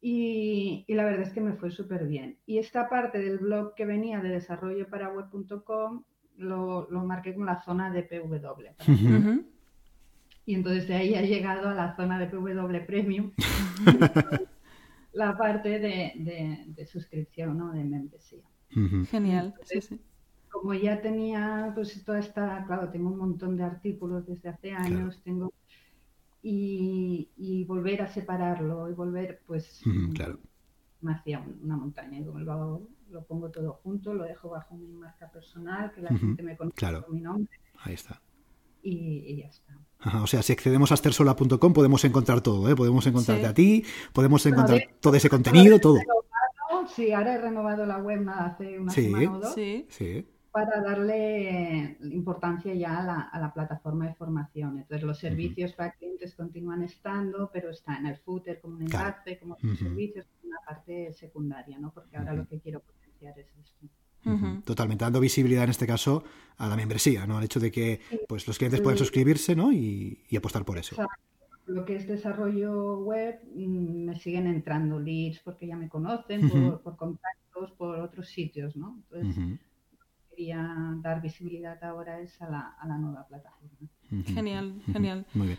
Y, y la verdad es que me fue súper bien. Y esta parte del blog que venía de desarrollo para web.com lo, lo, marqué con la zona de PW. Uh -huh. Y entonces de ahí ha llegado a la zona de PW Premium. la parte de, de, de suscripción, ¿no? De membresía. Uh -huh. Genial. Entonces, sí, sí. Como ya tenía, pues toda esta, claro, tengo un montón de artículos desde hace años, claro. tengo y, y, volver a separarlo y volver, pues, claro. me hacía una montaña. Y como lo, lo, pongo todo junto, lo dejo bajo mi marca personal, que la uh -huh. gente me conozca claro. por mi nombre. Ahí está. Y, y ya está. Ajá, o sea, si accedemos a estersola.com podemos encontrar todo, ¿eh? Podemos encontrarte sí. a ti, podemos encontrar todo ese contenido, todo. Renovado, sí, ahora he renovado la web hace una sí, semana o dos. Sí. sí. Para darle importancia ya a la, a la, plataforma de formación. Entonces, los servicios uh -huh. para clientes continúan estando, pero está en el footer como un enlace, claro. como uh -huh. servicios, una parte secundaria, ¿no? Porque ahora uh -huh. lo que quiero potenciar es esto. Uh -huh. Totalmente, dando visibilidad en este caso a la membresía, ¿no? Al hecho de que pues los clientes puedan suscribirse, ¿no? Y, y apostar por eso. Lo que es desarrollo web, mm, me siguen entrando leads porque ya me conocen, por, contactos, por otros sitios, ¿no? Entonces, quería dar visibilidad ahora es a la, a la nueva plataforma. Genial, genial. Muy bien.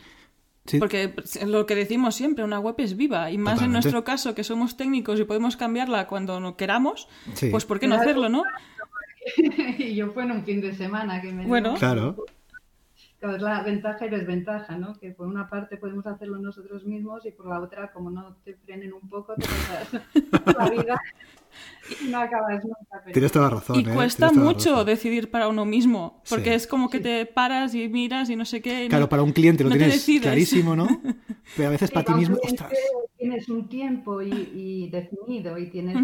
Porque lo que decimos siempre, una web es viva y más en nuestro caso que somos técnicos y podemos cambiarla cuando no queramos, pues ¿por qué no hacerlo, no? y yo fue en un fin de semana que me... Bueno, claro es la ventaja y desventaja, ¿no? Que por una parte podemos hacerlo nosotros mismos y por la otra, como no te frenen un poco, te pasas la vida no acabas nunca. Tienes toda la razón. Y ¿eh? cuesta mucho decidir para uno mismo, porque es como que te paras y miras y no sé qué. claro, para un cliente lo tienes clarísimo, ¿no? Pero a veces para ti mismo, Tienes un tiempo y, definido y tienes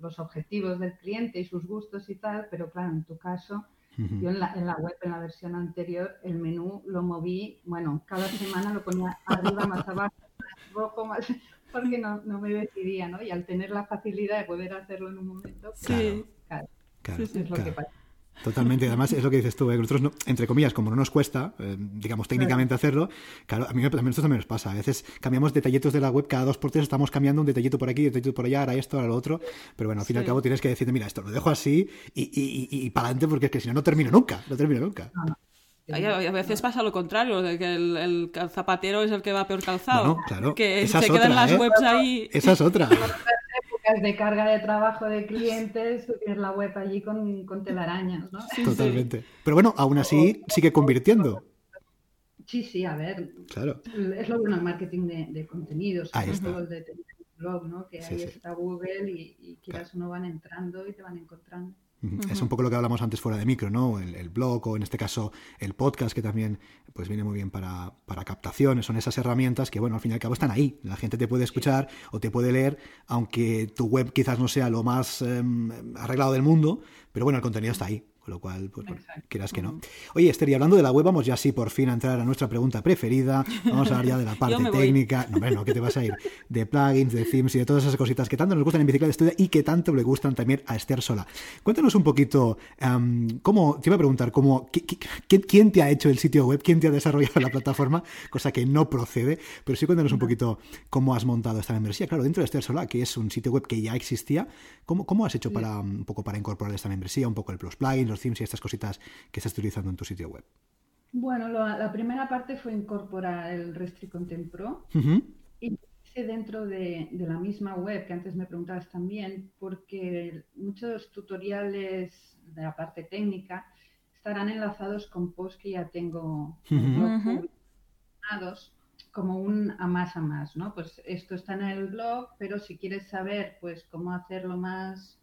los objetivos del cliente y sus gustos y tal, pero claro, en tu caso yo en la, en la, web, en la versión anterior, el menú lo moví, bueno, cada semana lo ponía arriba, más abajo, más rojo, más... porque no, no me decidía, ¿no? Y al tener la facilidad de poder hacerlo en un momento, sí. claro, claro, es lo que pasa. Totalmente, además es lo que dices tú, ¿eh? nosotros, no, entre comillas, como no nos cuesta, eh, digamos, técnicamente hacerlo, claro, a mí también esto también nos pasa. A veces cambiamos detallitos de la web, cada dos por tres estamos cambiando un detallito por aquí, un detallito por allá, ahora esto, ahora lo otro, pero bueno, al fin y al cabo tienes que decirte, mira, esto lo dejo así y, y, y, para adelante porque es que si no, no termino nunca, no termino nunca. A veces pasa lo contrario, de que el, zapatero es el que va peor calzado. claro. Que se quedan las ¿eh? webs ahí. Esa es otra. de carga de trabajo de clientes, tú tienes la web allí con, con telarañas, ¿no? Totalmente. Pero bueno, aún así sigue convirtiendo. Sí, sí, a ver. Claro. Es lo bueno el marketing de, de contenidos. Ahí está. de blog, ¿no? Que ahí está Google y, y quieras o no van entrando y te van encontrando. Es un poco lo que hablamos antes fuera de micro, ¿no? El, blog o en este caso el podcast que también pues viene muy bien para, para captaciones, son esas herramientas que bueno, al fin y al cabo están ahí. La gente te puede escuchar o te puede leer, aunque tu web quizás no sea lo más em, arreglado del mundo, pero bueno, el contenido está ahí. Con lo cual, pues, quieras que no. Oye, Esther, y hablando de la web, vamos ya sí por fin a entrar a nuestra pregunta preferida. Vamos a hablar ya de la parte técnica. No, bueno, que te vas a ir. De plugins, de themes y de todas esas cositas que tanto nos gustan en Bicicleta de Estudio y que tanto le gustan también a Esther Sola. Cuéntanos un poquito, ¿cómo, te iba a preguntar, cómo, quién te ha hecho el sitio web? ¿Quién te ha desarrollado la plataforma? Cosa que no procede, pero sí cuéntanos un poquito cómo has montado esta membresía. Claro, dentro de Esther Sola, que es un sitio web que ya existía, ¿cómo, cómo has hecho para un poco para incorporar esta membresía, un poco el plus plugins, los themes y estas cositas que estás utilizando en tu sitio web? Bueno, la primera parte fue incorporar el Restri Content Pro y dentro de, la misma web que antes me preguntabas también, porque muchos tutoriales de la parte técnica estarán enlazados con posts que ya tengo publicados como un a más a más, ¿no? Pues esto está en el blog, pero si quieres saber pues cómo hacerlo más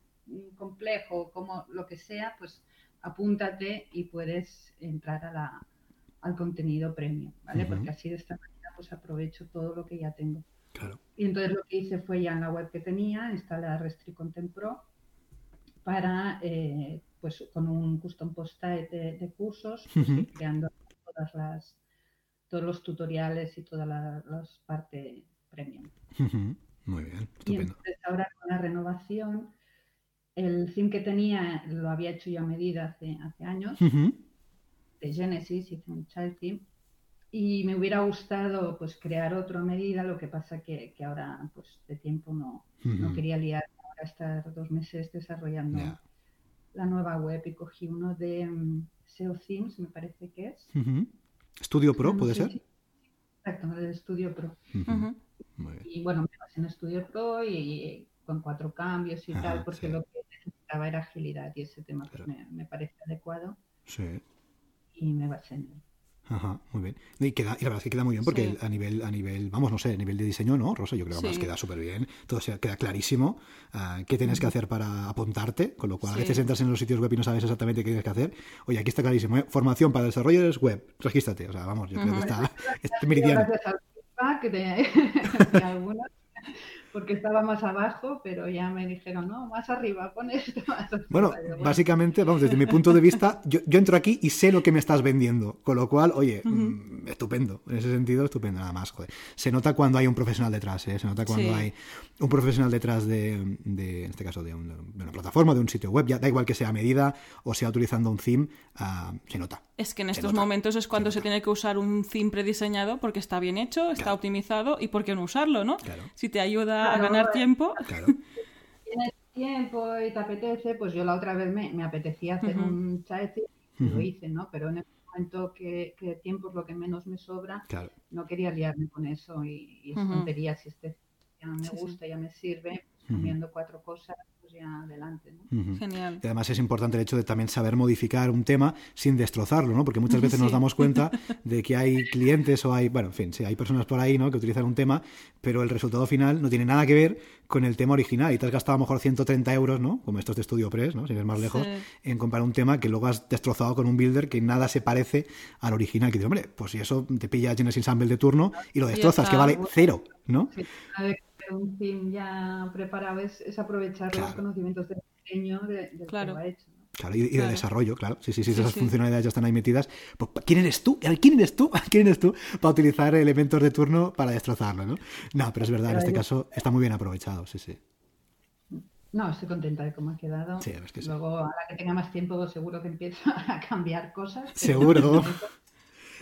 complejo, como lo que sea, pues apúntate y puedes entrar a la, al contenido premium, ¿vale? Porque así de esta manera pues aprovecho todo lo que ya tengo. Claro. Y entonces lo que hice fue ya en la web que tenía, instalar Restri Content Pro para, eh, pues con un custom post type de, cursos, pues, creando todas las, todos los tutoriales y todas las partes premium. Muy bien, estupendo. Y entonces ahora con la renovación el theme que tenía lo había hecho yo a medida hace, hace años, de Genesis, hice un child theme, y me hubiera gustado pues crear otro a medida, lo que pasa que, que ahora pues de tiempo no, no quería liar ahora estar dos meses desarrollando la nueva web y cogí uno de um, SEO Themes, me parece que es. ¿Studio Pro puede ser? Exacto, el Studio Pro. Y bueno, me pasé en Studio Pro y con cuatro cambios y tal, porque lo que necesitaba era agilidad y ese tema pues, me, parece adecuado. Sí. Y me basé en él. Ajá, muy bien. Y, queda, y la verdad es que queda muy bien porque a nivel, a nivel, vamos, no sé, a nivel de diseño, ¿no, Rosa? Yo creo que queda súper bien. Todo queda clarísimo uh, qué tienes que hacer para apuntarte, con lo cual a veces entras en los sitios web y no sabes exactamente qué tienes que hacer. Oye, aquí está clarísimo, ¿eh? Formación para desarrolladores web. Regístrate. O sea, vamos, yo creo que está, está meridiano. De, de algunos porque estaba más abajo, pero ya me dijeron, no, más arriba, pon esto más arriba. Bueno, básicamente, vamos, desde mi punto de vista, yo, yo, entro aquí y sé lo que me estás vendiendo, con lo cual, oye, mm, estupendo, en ese sentido, estupendo, nada más, joder. Se nota cuando hay un profesional detrás, ¿eh? se nota cuando hay un profesional detrás de, de en este caso, de, una plataforma, de un sitio web, ya da igual que sea a medida o sea utilizando un theme, uh, se nota. Es que en estos nota, momentos es cuando se tiene que usar un theme prediseñado porque está bien hecho, está Claro. optimizado y por qué no usarlo, ¿no? Claro. Si te ayuda a ganar tiempo. Claro. tienes tiempo y te apetece, pues yo la otra vez me, me apetecía hacer un chat y lo hice, ¿no? Pero en el momento que, que tiempo es lo que menos me sobra, Claro. no quería liarme con eso y, y es tontería si este ya me Sí, sí. gusta, ya me sirve, pues, Ujú. cambiando cuatro cosas, pues ya adelante. Genial. Y además es importante el hecho de también saber modificar un tema sin destrozarlo, ¿no? Porque muchas veces nos damos cuenta de que hay clientes o hay, bueno, en fin, sí, hay personas por ahí, ¿no? Que utilizan un tema, pero el resultado final no tiene nada que ver con el tema original y te has gastado a lo mejor 130 euros, ¿no? Como estos de Studio Press, ¿no? Sin ir más lejos, Sí. en comprar un tema que luego has destrozado con un builder que nada se parece al original. Que dices, hombre, pues si eso te pilla Genesis Ensemble de turno y lo Y destrozas, está. que vale cero, ¿no? Sí, un team ya preparado es, es aprovechar Claro. los conocimientos de diseño de, del Claro. que lo ha hecho. ¿no? Claro, y, y de Claro. desarrollo, claro. Sí, sí, sí, esas sí. funcionalidades ya están ahí metidas. Pues, ¿Quién eres tú? ¿Quién eres tú? ¿Quién eres tú para utilizar elementos de turno para destrozarlo, no? No, pero es verdad, en este caso está muy bien aprovechado, sí, sí. No, estoy contenta de cómo ha quedado. Sí, es que sí. Luego, a la que tenga más tiempo, seguro que empiezo a cambiar cosas. Seguro.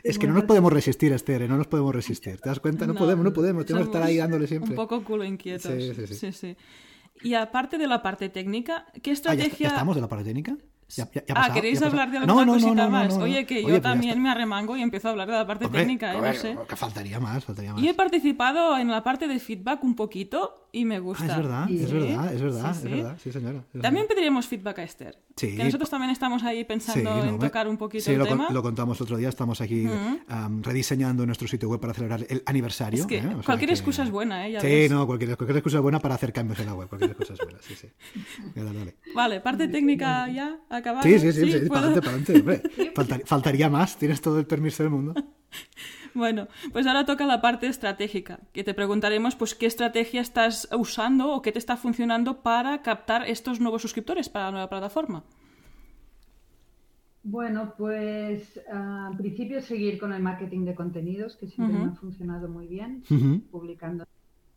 Es que no nos podemos resistir, Esther, ¿eh? no nos podemos resistir. ¿Te das cuenta? No, No, podemos, no podemos. Tenemos que estar ahí dándole siempre. Un poco culo inquietos. Sí, sí, sí. sí. Y aparte de la parte técnica, ¿qué Ah, ¿ya, estrategia... ya estamos de la parte técnica? ¿Ya, ya- ya ah, pasado? ¿queréis ¿Ya ha hablar de alguna No, cosita no, más? no, no. Oye, que yo Oye, ya también me arremango y empiezo a hablar de la parte Hombre, técnica, ¿eh? ver, sé. que faltaría más, faltaría más. Yo he participado en la parte de feedback un poquito y me Ah, gusta. es verdad, Sí. es verdad, es verdad, Sí, es sí. verdad, sí señora. sí, También señora. pediremos feedback a Esther. Sí. Que nosotros también estamos ahí pensando en tocar un poquito sí, el lo, con- tema. lo contamos otro día, estamos aquí am, rediseñando nuestro sitio web para celebrar el aniversario. Es que ¿eh? O sea cualquier que- excusa es buena, ¿eh? Ya sí, ves. no, cualquier, cualquier excusa es buena para hacer cambios en la web, cualquier excusa es buena, sí, sí. Dale, dale. Vale, parte técnica ya acabada. Sí, sí, sí, sí, para adelante, para adelante, hombre. Faltar- faltaría más, tienes todo el permiso del mundo. Bueno, pues ahora toca la parte estratégica, que te preguntaremos pues qué estrategia estás usando o qué te está funcionando para captar estos nuevos suscriptores para la nueva plataforma. Bueno, pues ah, en principio seguir con el marketing de contenidos, que siempre Ujú. me ha funcionado muy bien, publicando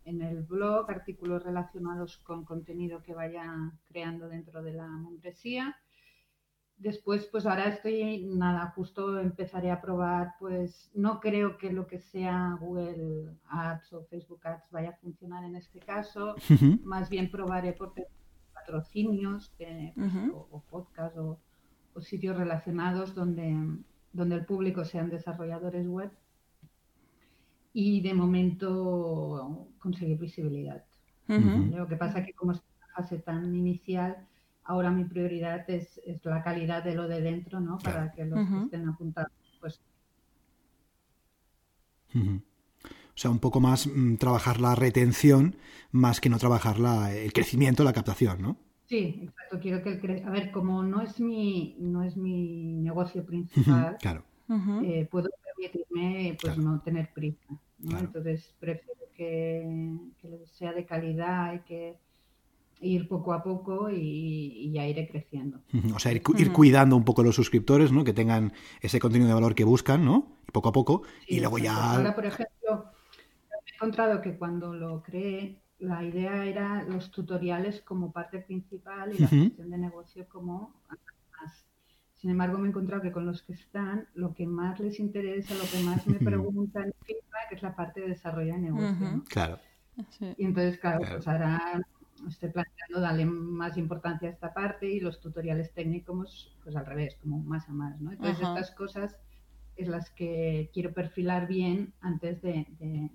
en el blog artículos relacionados con contenido que vaya creando dentro de la membresía. Después, pues ahora estoy, nada, justo empezaré a probar, pues no creo que lo que sea Google Ads o Facebook Ads vaya a funcionar en este caso, más bien probaré por patrocinios pues, o, o podcast o, o sitios relacionados donde, donde el público sean desarrolladores web. Y de momento conseguir visibilidad. Lo que pasa que como es una fase tan inicial, ahora mi prioridad es, es la calidad de lo de dentro, ¿no? Claro. Para que los que estén apuntados, pues. O sea, un poco más mm, trabajar la retención más que no trabajar la, el crecimiento, la captación, ¿no? sí, exacto. Quiero que el cre- a ver, como no es mi no es mi negocio principal, Claro. Eh, puedo permitirme pues Claro. no tener prisa ¿no? Claro. entonces prefiero que, que sea de calidad y que ir poco a poco y, y ya iré creciendo. O sea, ir, cu- ir Ujú. cuidando un poco los suscriptores, ¿no? Que tengan ese contenido de valor que buscan, ¿no? Y poco a poco. y luego ya. ahora por ejemplo he encontrado que cuando lo creé la idea era los tutoriales como parte principal y la Ujú. gestión de negocio como más sin embargo, me he encontrado que con los que están, lo que más les interesa, lo que más me preguntan feedback es la parte de desarrollo de negocio. Claro. Sí. Y entonces, claro, Claro. pues ahora estoy planteando darle más importancia a esta parte y los tutoriales técnicos, pues al revés, como más a más, ¿no? Entonces, Ajá. estas cosas es las que quiero perfilar bien antes de, de,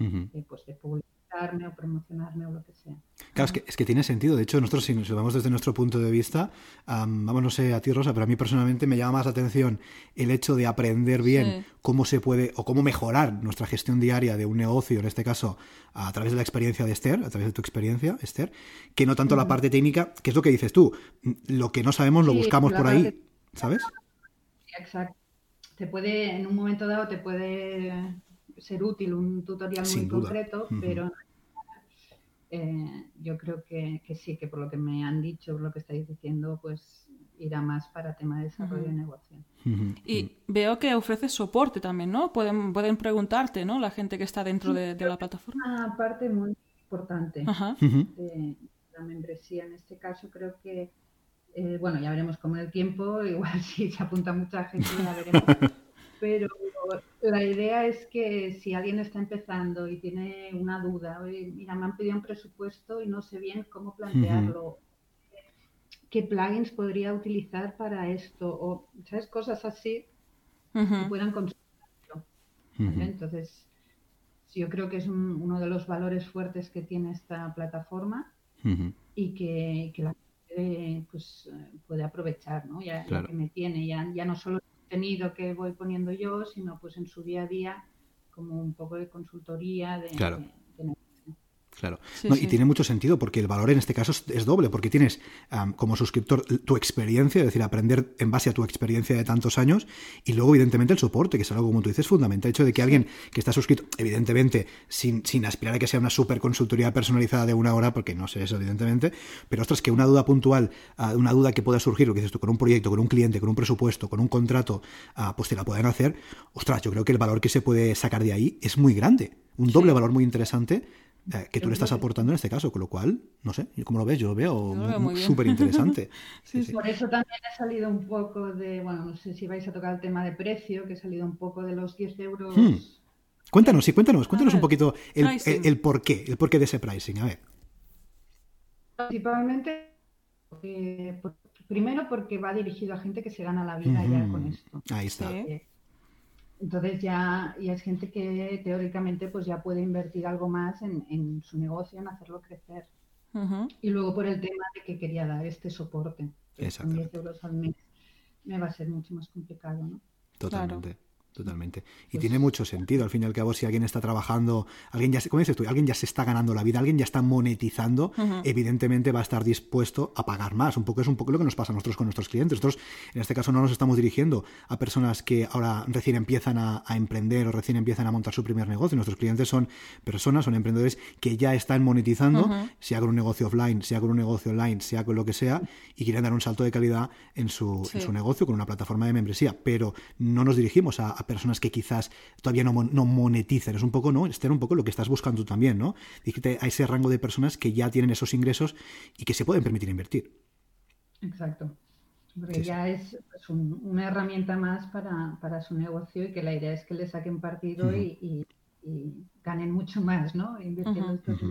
Ujú. de, pues, de publicitarme o promocionarme o lo que sea. Claro, es que, es que tiene sentido. De hecho, nosotros, si nos vamos desde nuestro punto de vista, am, vamos, no sé a ti, Rosa, pero a mí personalmente me llama más la atención el hecho de aprender bien Sí. cómo se puede o cómo mejorar nuestra gestión diaria de un negocio, en este caso, a través de la experiencia de Esther, a través de tu experiencia, Esther, que no tanto la parte técnica, que es lo que dices tú. Lo que no sabemos lo Sí, buscamos por ahí, parte- ¿sabes? Exacto. Te puede, en un momento dado, te puede ser útil un tutorial muy duda. concreto, pero eh, yo creo que, que sí, que por lo que me han dicho, por lo que estáis diciendo, pues irá más para tema de desarrollo de negocio. Ujú. Y veo que ofreces soporte también, ¿no? Pueden, pueden preguntarte, ¿no? La gente que está dentro de, de la plataforma. Una parte muy importante de la membresía, en este caso, creo que eh, bueno, ya veremos cómo el tiempo, igual si se apunta mucha gente, ya veremos. Pero la idea es que si alguien está empezando y tiene una duda, mira, me han pedido un presupuesto y no sé bien cómo plantearlo, qué plugins podría utilizar para esto, o, ¿sabes? Cosas así que puedan consultarlo. Entonces, yo creo que es uno de los valores fuertes que tiene esta plataforma y que, la gente pues, puede aprovechar, ¿no? Ya, que me tiene, ya, ya no solo contenido que voy poniendo yo, sino pues en su día a día como un poco de consultoría, de, Claro. Y tiene mucho sentido porque el valor en este caso es, doble, porque tienes como suscriptor tu experiencia, es decir, aprender en base a tu experiencia de tantos años, y luego, evidentemente, el soporte, que es algo, como tú dices, fundamental. El hecho de que alguien que está suscrito, evidentemente, sin, sin aspirar a que sea una super consultoría personalizada de una hora, porque no sé eso, evidentemente, pero ostras, que una duda puntual, ah, una duda que pueda surgir, lo que dices tú, con un proyecto, con un cliente, con un presupuesto, con un contrato, ah, pues te la pueden hacer. Ostras, yo creo que el valor que se puede sacar de ahí es muy grande. Un doble valor muy interesante eh, que tú le estás aportando en este caso, con lo cual, no sé, ¿cómo lo ves? Yo lo veo súper interesante. Por eso también he salido un poco de, bueno, no sé si vais a tocar el tema de precio, que he salido un poco de los 10 euros. Hmm. Cuéntanos, sí, cuéntanos, cuéntanos un poquito el, el, porqué, el porqué de ese pricing, a ver. Principalmente, primero porque va dirigido a gente que se gana la vida ya con esto. Ahí está. Entonces ya, ya es gente que teóricamente pues ya puede invertir algo más en, su negocio, en hacerlo crecer. Y luego por el tema de que quería dar este soporte. Exacto. 10 euros al mes me va a ser mucho más complicado, ¿no? Totalmente. Totalmente. Y pues tiene mucho sentido, al fin y al cabo, si alguien está trabajando, alguien ya, como dices tú, alguien ya se está ganando la vida, alguien ya está monetizando, evidentemente va a estar dispuesto a pagar más. Un poco es un poco lo que nos pasa a nosotros con nuestros clientes. Nosotros, en este caso, no nos estamos dirigiendo a personas que ahora recién empiezan a, emprender o recién empiezan a montar su primer negocio. Nuestros clientes son personas, son emprendedores que ya están monetizando, sea con un negocio offline, sea con un negocio online, sea con lo que sea, y quieren dar un salto de calidad en su, en su negocio con una plataforma de membresía. Pero no nos dirigimos a personas que quizás todavía no, no moneticen. Es un poco, ¿no? Este un poco lo que estás buscando también, ¿no? Dígate a ese rango de personas que ya tienen esos ingresos y que se pueden permitir invertir. Exacto. Porque ya es pues, una herramienta más para, su negocio y que la idea es que le saquen partido y, ganen mucho más, ¿no? Invirtiendo estos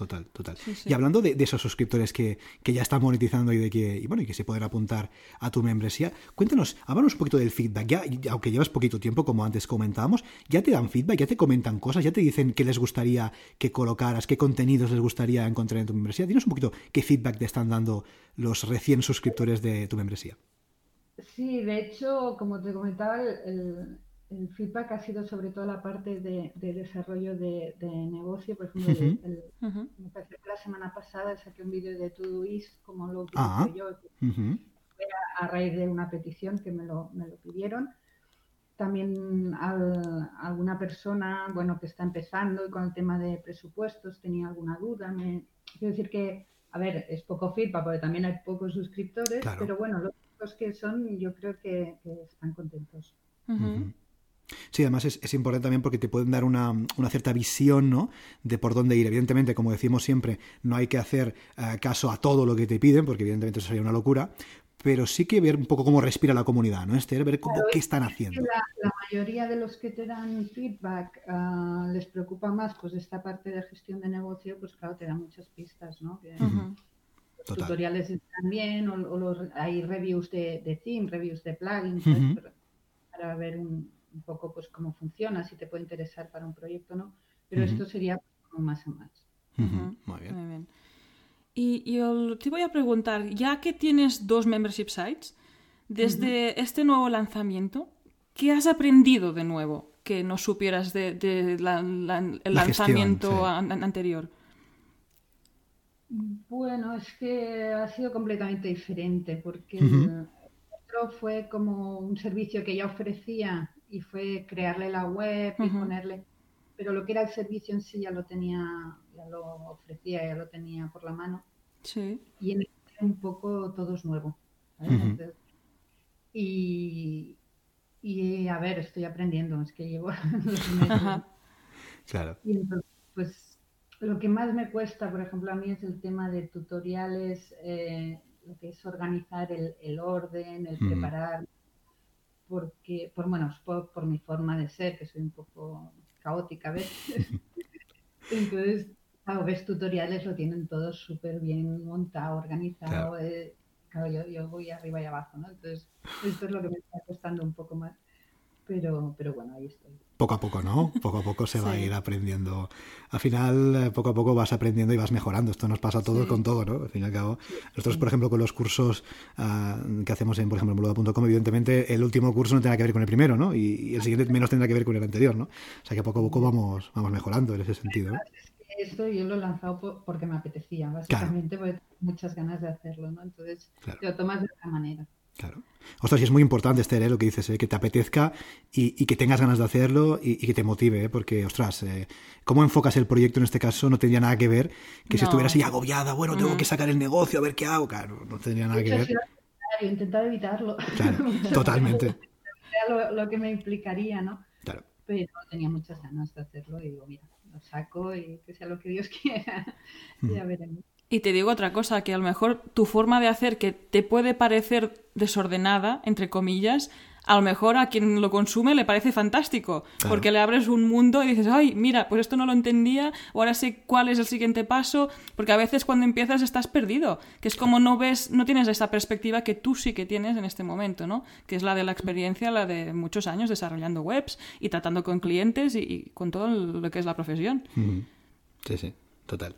Total, total. Y hablando de, esos suscriptores que, ya están monetizando y de que, y bueno, y que se pueden apuntar a tu membresía, cuéntanos, háblanos un poquito del feedback. Ya, aunque llevas poquito tiempo, como antes comentábamos, ya te dan feedback, ya te comentan cosas, ya te dicen qué les gustaría que colocaras, qué contenidos les gustaría encontrar en tu membresía. Dinos un poquito qué feedback te están dando los recién suscriptores de tu membresía. Sí, de hecho, como te comentaba, el el feedback ha sido sobre todo la parte de, desarrollo de, negocio. Por ejemplo, me parece que la semana pasada saqué un vídeo de Todoist, como lo utilizo ah, yo, a, raíz de una petición que me lo, me lo pidieron. También alguna persona, bueno, que está empezando y con el tema de presupuestos tenía alguna duda. Me, quiero decir que, a ver, es poco feedback porque también hay pocos suscriptores, pero bueno, los, que son, yo creo que, están contentos. Sí, además es, importante también porque te pueden dar una, cierta visión ¿no? de por dónde ir. Evidentemente, como decimos siempre, no hay que hacer eh, caso a todo lo que te piden, porque evidentemente eso sería una locura, pero sí que ver un poco cómo respira la comunidad, ¿no? Esther, ver cómo, qué están haciendo. La, mayoría de los que te dan feedback ah, les preocupa más pues esta parte de gestión de negocio, pues claro, te dan muchas pistas, ¿no? Los tutoriales están bien, o, hay reviews de, de theme, reviews de plugins, para ver un, un poco pues cómo funciona, si te puede interesar para un proyecto o no, pero esto sería como más a más. Muy bien. Y, te voy a preguntar, ya que tienes dos membership sites, desde este nuevo lanzamiento, ¿qué has aprendido de nuevo que no supieras del de, el lanzamiento anterior? Bueno, es que ha sido completamente diferente porque el otro fue como un servicio que ya ofrecía y fue crearle la web y ponerle, pero lo que era el servicio en sí ya lo tenía, ya lo ofrecía, ya lo tenía por la mano. Sí. Y en este un poco todo es nuevo. y, y a ver, estoy aprendiendo, es que llevo Claro. Y entonces, pues lo que más me cuesta, por ejemplo, a mí es el tema de tutoriales. Eh, lo que es organizar el, el orden, el preparar, porque, por, bueno, por, por mi forma de ser, que soy un poco caótica a veces. Entonces, claro, ves tutoriales, lo tienen todo súper bien montado, organizado. Claro. eh, claro, yo, yo voy arriba y abajo, ¿no? Entonces, esto es lo que me está costando un poco más. Pero, pero bueno, ahí estoy. Poco a poco, ¿no? Poco a poco se va a ir aprendiendo. Al final, eh, poco a poco vas aprendiendo y vas mejorando. Esto nos pasa a todos Sí. con todo, ¿no? Al fin y al cabo. Nosotros, por ejemplo, con los cursos ah, que hacemos en, por ejemplo, boluda.com, evidentemente el último curso no tendrá que ver con el primero, ¿no? Y, y el siguiente menos tendrá que ver con el anterior, ¿no? O sea que poco a poco vamos, vamos mejorando en ese sentido. ¿no? Esto yo lo he lanzado po- porque me apetecía, básicamente, porque tengo muchas ganas de hacerlo, ¿no? Entonces, Claro. te lo tomas de otra manera. Claro. Ostras, y es muy importante, Esther, ¿eh? lo que dices, ¿eh? que te apetezca y, y que tengas ganas de hacerlo y, y que te motive, ¿eh? porque, ostras, eh, cómo enfocas el proyecto en este caso no tendría nada que ver que si No. estuvieras ahí agobiada, bueno, tengo Ujú. que sacar el negocio, a ver qué hago, claro, no tendría nada que ver. intentar evitarlo. Claro, totalmente. Lo, lo que me implicaría, ¿no? Claro. Pero tenía muchas ganas de hacerlo y digo, mira, lo saco y que sea lo que Dios quiera. Mm. ya veremos. Y te digo otra cosa, que a lo mejor tu forma de hacer que te puede parecer desordenada, entre comillas, a lo mejor a quien lo consume le parece fantástico, Claro. porque le abres un mundo y dices, ay, mira, pues esto no lo entendía, o ahora sé cuál es el siguiente paso, porque a veces cuando empiezas estás perdido, que es como no ves, no tienes esa perspectiva que tú sí que tienes en este momento, ¿no? Que es la de la experiencia, la de muchos años desarrollando webs y tratando con clientes y, y con todo lo que es la profesión. Sí, sí, total.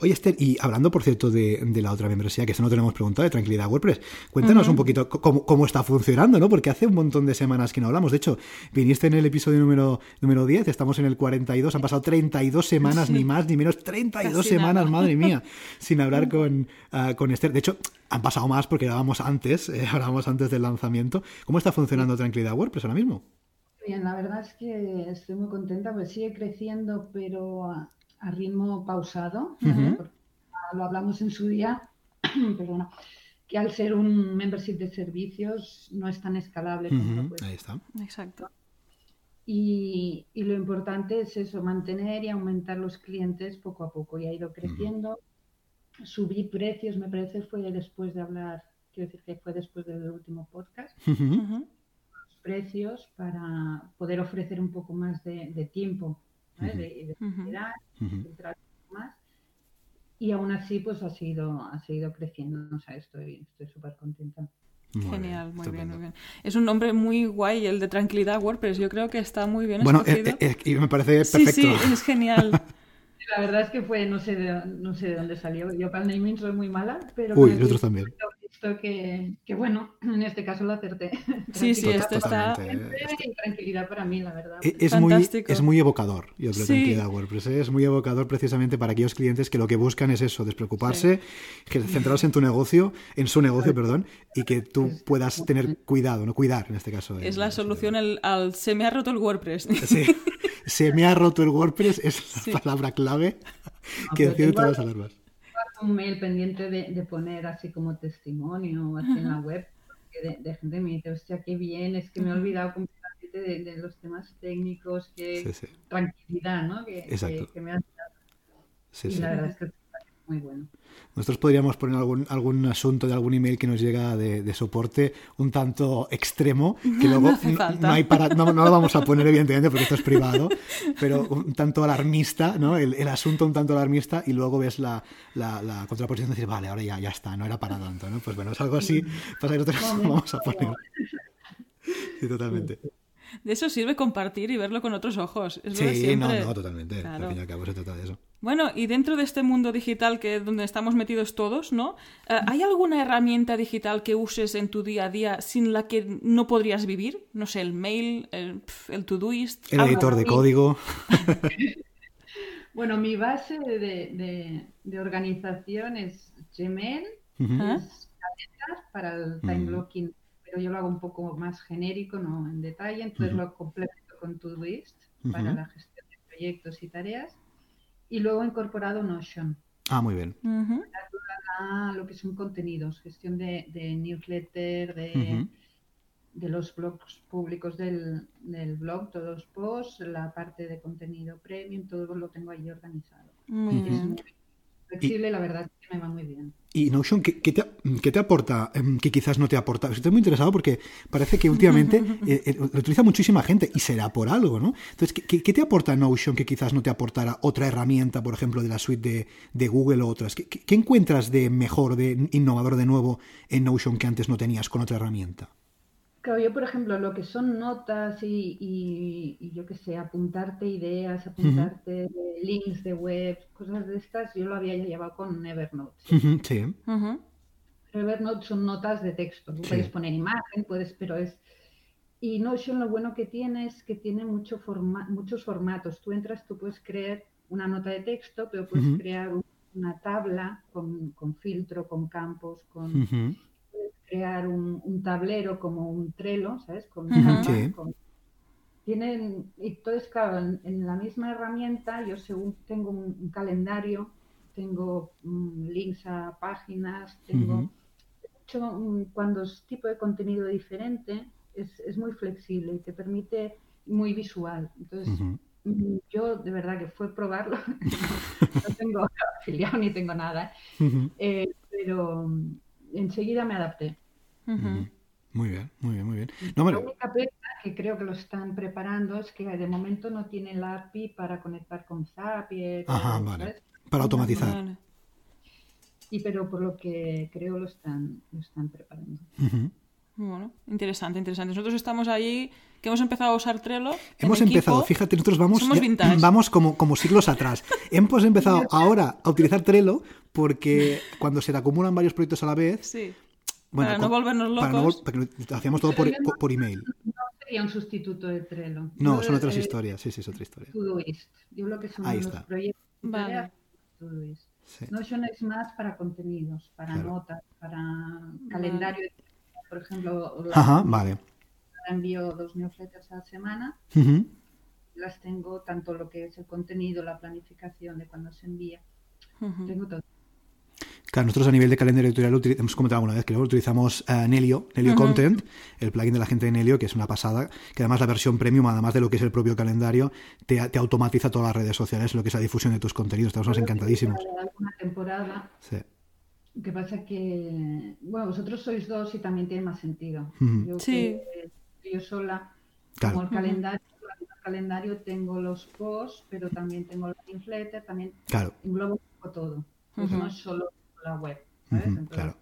Oye, Esther, y hablando, por cierto, de, de la otra membresía, que eso no te lo hemos preguntado, de Tranquilidad WordPress, cuéntanos un poquito cómo, cómo está funcionando, ¿no? Porque hace un montón de semanas que no hablamos. De hecho, viniste en el episodio número, número 10, estamos en el 42, han pasado 32 semanas, ni más ni menos, 32 Casi semanas, nada. madre mía, sin hablar con, ah, con Esther. De hecho, han pasado más porque grabamos antes, eh, grabamos antes del lanzamiento. ¿Cómo está funcionando Tranquilidad WordPress ahora mismo? Bien, la verdad es que estoy muy contenta, pues sigue creciendo, pero a, ritmo pausado. Porque, ah, lo hablamos en su día, perdona, que al ser un membership de servicios no es tan escalable como lo Ujú, puede Ahí está. Exacto. Y, y lo importante es eso, mantener y aumentar los clientes poco a poco. Y ha ido creciendo. Subí precios, me parece, fue después de hablar, quiero decir que fue después del último podcast, los precios para poder ofrecer un poco más de, de tiempo, ¿vale? De, y de más. Y aún así, pues ha seguido, ha seguido creciendo. O sea, estoy estoy súper contenta. Muy bien, Genial, muy bien, muy bien. Es un nombre muy guay, el de Tranquilidad WordPress. Yo creo que está muy bien Bueno, eh, escogido. eh, y me parece sí, perfecto. sí, es genial. La verdad es que fue, no sé de, no sé de dónde salió. Yo para el naming soy muy mala, pero Uy, nosotros también. Visto que, que, bueno, en este caso lo acerté. Sí, sí, esto está- Y tranquilidad para mí, la verdad. E- Es muy, es muy evocador, yo creo, Sí. Tranquilidad WordPress. ¿eh? Es muy evocador precisamente para aquellos clientes que lo que buscan es eso, despreocuparse, que centrarse en tu negocio, en su negocio, perdón, y que tú puedas tener cuidado, no cuidar en este caso. es el- la solución al, al se me ha roto el WordPress. Sí. Se me ha roto el WordPress, es la Sí. palabra clave que enciende todas las alarmas. Un mail pendiente de, de poner así como testimonio o así en la web porque de, de gente me dice, hostia, qué bien, es que me he olvidado completamente de, de los temas técnicos, que Sí, sí. tranquilidad, ¿no? Que, Exacto. que, que me has Sí, y sí. la verdad es que muy bueno. Nosotros podríamos poner algún, algún asunto de algún email que nos llega de, de soporte un tanto extremo, que luego no, hay para, no, no lo vamos a poner evidentemente porque esto es privado, pero un tanto alarmista, ¿no? El, el asunto un tanto alarmista y luego ves la, la, la contraposición y dices, vale, ahora ya, ya está, no era para tanto, ¿no? Pues bueno, es algo así, pasa que nosotros vamos a poner. Sí, totalmente. De eso sirve compartir y verlo con otros ojos. Es Sí, no, siempre. no, totalmente. Claro. Al fin y al cabo se trata de eso. Bueno, y dentro de este mundo digital que donde estamos metidos todos, ¿no? Eh, ¿Hay alguna herramienta digital que uses en tu día a día sin la que no podrías vivir? No sé, el mail, el, el Todoist. El algo editor de código. Bueno, mi base de, de- de organización es Gmail, Ujú. Ah. es para el time Mm. blocking, pero yo lo hago un poco más genérico, no en detalle, entonces Ujú. lo complemento con Todoist para Ujú. la gestión de proyectos y tareas. Y luego he incorporado Notion Ah, muy bien. Ujú. a lo que son contenidos, gestión de, de newsletter, de, de los blogs públicos del, del blog, todos los posts, la parte de contenido premium, todo lo tengo ahí organizado. Muy bien. Flexible, la verdad es que me va muy bien. Y Notion, ¿qué, qué te, qué te aporta em, que quizás no te aporta? Estoy muy interesado porque parece que últimamente eh, eh, lo utiliza muchísima gente y será por algo, ¿no? Entonces, ¿qué- ¿qué, te aporta Notion que quizás no te aportara otra herramienta, por ejemplo, de la suite de, de Google o otras? ¿Qué, qué- qué encuentras de mejor, de innovador de nuevo en Notion que antes no tenías con otra herramienta? Claro, yo, por ejemplo, lo que son notas y, y- y yo qué sé, apuntarte ideas, apuntarte links de web, cosas de estas, yo lo había llevado con Evernote. ¿sí? Pero Evernote son notas de texto. Sí. puedes poner imagen, puedes, pero es. Y Notion lo bueno que tiene es que tiene mucho forma- muchos formatos. Tú entras, tú puedes crear una nota de texto, pero puedes crear un- una tabla con, con filtro, con campos, con crear un, un tablero como un Trello, ¿sabes? Con Ujú. Canva, Sí. con- Tienen, y entonces, claro, en, en la misma herramienta, yo según tengo un, un calendario, tengo mm, links a páginas, tengo Ujú. mucho, mm, cuando es tipo de contenido diferente, es, es muy flexible y te permite muy visual. Entonces, Ujú. mm, yo de verdad que fue probarlo. no tengo afiliado ni tengo nada, Ujú. eh, pero enseguida me adapté. Ujú. Muy bien, muy bien, muy bien. No, La única pena que creo que lo están preparando es que de momento no tienen la API para conectar con Zapier. Ajá, vale. ¿sabes? para automatizar. Vale. Y pero por lo que creo lo están, lo están preparando. Ujú. Bueno, interesante, interesante. Nosotros estamos ahí, que hemos empezado a usar Trello. en Hemos equipo. empezado, fíjate, nosotros vamos, Somos ya- vintage. vamos como, como siglos atrás. Hemos empezado ahora a utilizar Trello porque cuando se te acumulan varios proyectos a la vez, Sí. bueno, Para no volvernos para no locos. vol- porque lo hacíamos todo por, por- por email. No sería un sustituto de Trello. No, son otras eh, historias, sí, sí, es otra historia. Todoist. Yo lo que son Ahí los está. proyectos Vale. Todoist. Sí. Notion es más para contenidos, para Claro. notas, para calendario. Por ejemplo, la- Ajá, vale. envío dos newsletters a la semana. Las tengo tanto lo que es el contenido, la planificación de cuando se envía. Ujú. Tengo todo. Claro, nosotros a nivel de calendario editorial hemos comentado alguna vez que luego utilizamos eh, Nelio, Nelio. Content, el plugin de la gente de Nelio, que es una pasada, que además la versión premium, además de lo que es el propio calendario, te, te automatiza todas las redes sociales, lo que es la difusión de tus contenidos. Estamos encantadísimos. Alguna temporada. Sí. Lo que pasa que, bueno, vosotros sois dos y también tiene más sentido. Yo, Sí. que- yo sola, Claro. como el calendario, el calendario tengo los posts, pero también tengo la newsletter, también Claro. englobo un poco todo. Pues Ujú. No es solo la web, ¿sabes? Entonces, claro.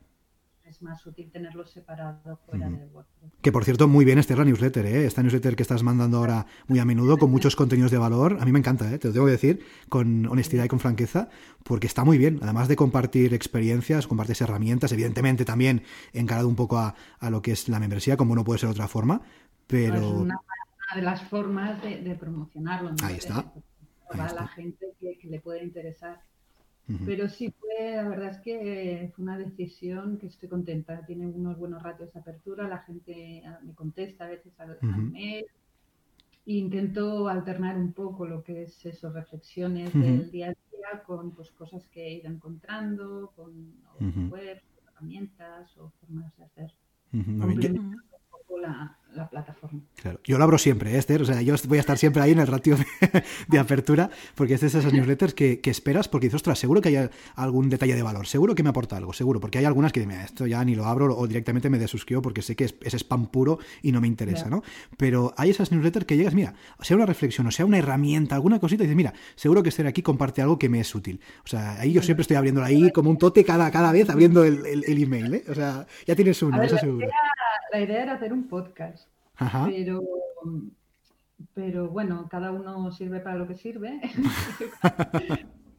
Es más útil tenerlo separado fuera Ujú. del WordPress. Que por cierto, muy bien esta es la newsletter, ¿eh? Esta newsletter que estás mandando ahora muy a menudo, con muchos contenidos de valor. A mí me encanta, ¿eh? Te lo tengo que decir con honestidad y con franqueza, porque está muy bien. Además de compartir experiencias, compartes herramientas, evidentemente también encarado un poco a, a lo que es la membresía, como no puede ser de otra forma. Es Pero. una, una de las formas de, de promocionarlo. ¿no? Ahí está. Que va Ahí a la gente que, que le puede interesar. Pero sí fue, la verdad es que fue una decisión que estoy contenta. Tiene unos buenos ratios de apertura, la gente ah, me contesta a veces al, mail. Intento alternar un poco lo que es eso, reflexiones del día a día con pues, cosas que he ido encontrando, con webs, herramientas o formas de hacer Poco la, la plataforma. Claro. Yo lo abro siempre, ¿eh, Esther. O sea, yo voy a estar siempre ahí en el ratio de, de apertura, porque es de esas newsletters que, que esperas, porque dices, ostras, seguro que hay algún detalle de valor, seguro que me aporta algo, seguro, porque hay algunas que dicen, "Mira, esto ya ni lo abro o directamente me desuscribo porque sé que es, es spam puro y no me interesa. ¿no? Pero hay esas newsletters que llegas, mira, sea una reflexión o sea una herramienta, alguna cosita, y dices, mira, seguro que Esther aquí comparte algo que me es útil. O sea, ahí yo siempre estoy abriéndola ahí como un tote cada, cada vez abriendo el, el- el email, ¿eh? O sea, ya tienes uno, eso seguro. idea, la idea era hacer un podcast, Ajá. pero, pero bueno, cada uno sirve para lo que sirve.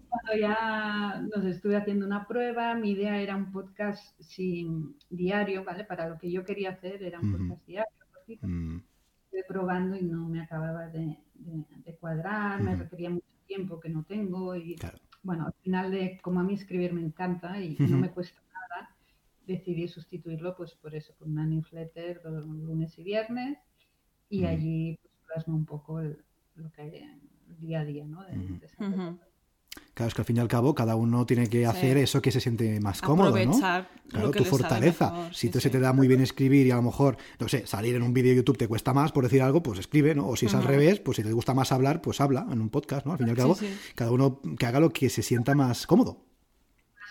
Cuando ya nos estuve haciendo una prueba, mi idea era un podcast sin diario, ¿vale? Para lo que yo quería hacer era un podcast diario, cortito. Mm, Estuve probando y no me acababa de, de- de cuadrar, me requería mucho tiempo que no tengo y claro. bueno, al final de como a mí escribir me encanta y no me cuesta decidí sustituirlo pues por eso, por una newsletter los lunes y viernes y allí pues, plasmo un poco el- lo que hay en el día a día, ¿no? De- Ujú. de esa Ujú. Claro, es que al fin y al cabo cada uno tiene que Sí. hacer eso que se siente más cómodo, ¿no? Claro, lo que tu fortaleza. mejor, si sí, tú se te da muy bien escribir y a lo mejor, no sé, salir en un vídeo de YouTube te cuesta más, por decir algo, pues escribe, ¿no? O si es al revés, pues si te gusta más hablar, pues habla en un podcast, ¿no? Al fin y al cabo, sí. cada uno que haga lo que se sienta más cómodo.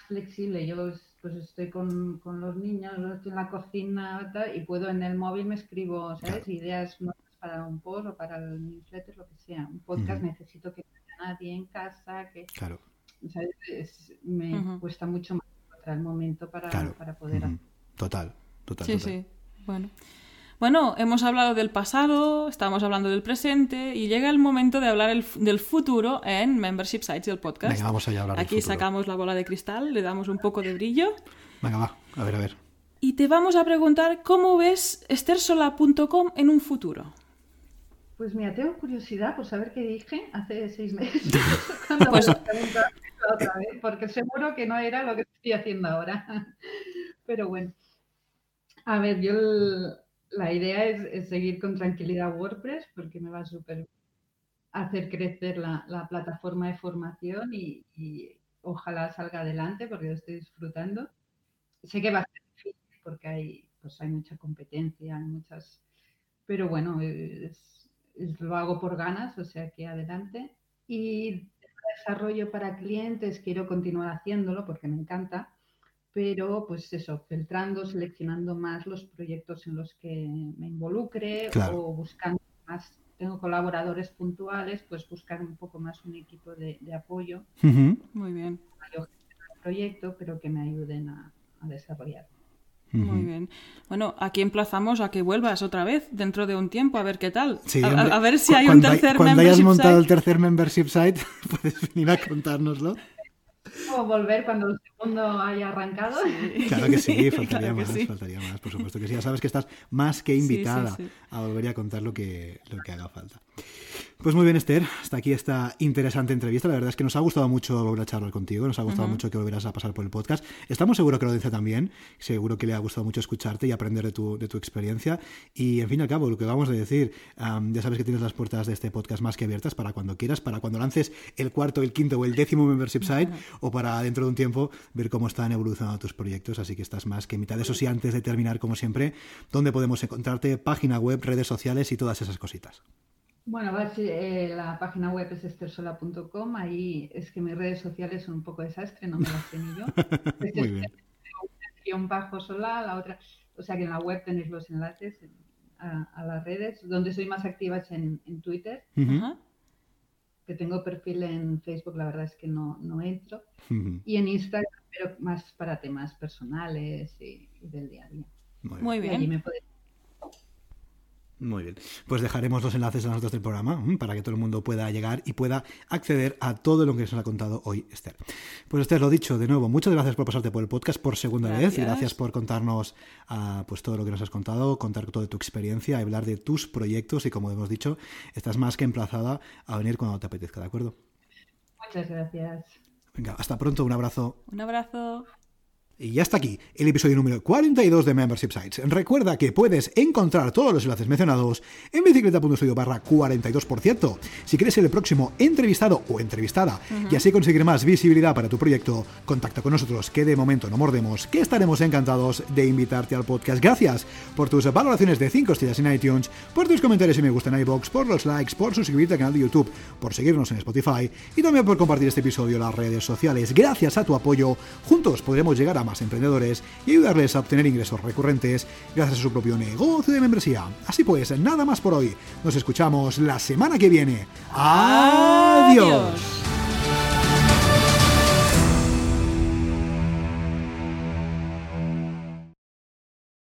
flexible. Yo pues estoy con, con los niños, estoy en la cocina y puedo en el móvil me escribo, ¿sabes? Ideas para un post o para el newsletter, lo que sea. Un podcast necesito que haya nadie en casa, que... Claro. me cuesta mucho más encontrar el momento para, para poder Total, total. Sí, sí. Bueno. Bueno, hemos hablado del pasado, estamos hablando del presente y llega el momento de hablar del futuro en Membership Sites del podcast. Venga, vamos a hablar Aquí sacamos la bola de cristal, le damos un poco de brillo. Venga, va, a ver, a ver. Y te vamos a preguntar cómo ves estersola.com en un futuro. Pues mira, tengo curiosidad por saber qué dije hace seis meses cuando pues... otra vez, porque seguro que no era lo que estoy haciendo ahora. Pero bueno. A ver, yo la idea es, seguir con tranquilidad WordPress porque me va a súper hacer crecer la, plataforma de formación y, ojalá salga adelante porque lo estoy disfrutando. Sé que va a ser difícil porque hay, pues hay mucha competencia, hay muchas, pero bueno, lo hago por ganas, o sea que adelante. Y desarrollo para clientes quiero continuar haciéndolo porque me encanta pero pues eso, filtrando, seleccionando más los proyectos en los que me involucre o buscando más, tengo colaboradores puntuales, pues buscar un poco más un equipo de, apoyo. Muy bien. el proyecto, pero que me ayuden a, desarrollar. Muy bien. Bueno, aquí emplazamos a que vuelvas otra vez dentro de un tiempo a ver qué tal. a, ver si hay un tercer cuando hayas montado el tercer membership site, puedes venir a contárnoslo. O volver cuando segundo haya arrancado. Claro que sí, faltaría más, faltaría más, por supuesto que sí. Ya sabes que estás más que invitada a volver a contar lo que, lo que haga falta. Pues muy bien, Esther, hasta aquí esta interesante entrevista. La verdad es que nos ha gustado mucho volver a charlar contigo, nos ha gustado mucho que volvieras a pasar por el podcast. Estamos seguros que lo dice también, seguro que le ha gustado mucho escucharte y aprender de tu, de tu experiencia. Y en fin y al cabo, lo que vamos a decir, ya sabes que tienes las puertas de este podcast más que abiertas para cuando quieras, para cuando lances el cuarto, el quinto o el décimo membership site, o para dentro de un tiempo ver cómo están evolucionando tus proyectos. Así que estás más que mitad. Eso sí, antes de terminar, como siempre, ¿dónde podemos encontrarte? Página web, redes sociales y todas esas cositas. Bueno, eh, la página web es estersola.com. Ahí es que mis redes sociales son un poco desastre, no me las sé ni yo. Muy bien. Guión bajo sola, la otra. O sea que en la web tenéis los enlaces a, las redes. Donde soy más activa es en, Twitter. Que tengo perfil en Facebook, la verdad es que no, no entro. Y en Instagram, pero más para temas personales y, del día a día. Muy bien. me muy bien. Pues dejaremos los enlaces a nosotros del programa para que todo el mundo pueda llegar y pueda acceder a todo lo que nos ha contado hoy Esther. Pues Esther, lo dicho de nuevo, muchas gracias por pasarte por el podcast por segunda vez y gracias por contarnos ah, pues todo lo que nos has contado, contar toda tu experiencia, hablar de tus proyectos y como hemos dicho, estás más que emplazada a venir cuando te apetezca, ¿de acuerdo? Muchas gracias. Venga, hasta pronto, un abrazo. Un abrazo. Y ya está aquí el episodio número 42 de Membership Sites. Recuerda que puedes encontrar todos los enlaces mencionados en bicicleta.studio barra 42%. Si quieres ser el próximo entrevistado o entrevistada y así conseguir más visibilidad para tu proyecto, contacta con nosotros que de momento no mordemos, que estaremos encantados de invitarte al podcast. Gracias por tus valoraciones de 5 estrellas en iTunes, por tus comentarios y me gusta en iBox, por los likes, por suscribirte al canal de YouTube, por seguirnos en Spotify y también por compartir este episodio en las redes sociales. Gracias a tu apoyo, juntos podremos llegar a más emprendedores y ayudarles a obtener ingresos recurrentes gracias a su propio negocio de membresía. Así pues, nada más por hoy. Nos escuchamos la semana que viene. ¡Adiós!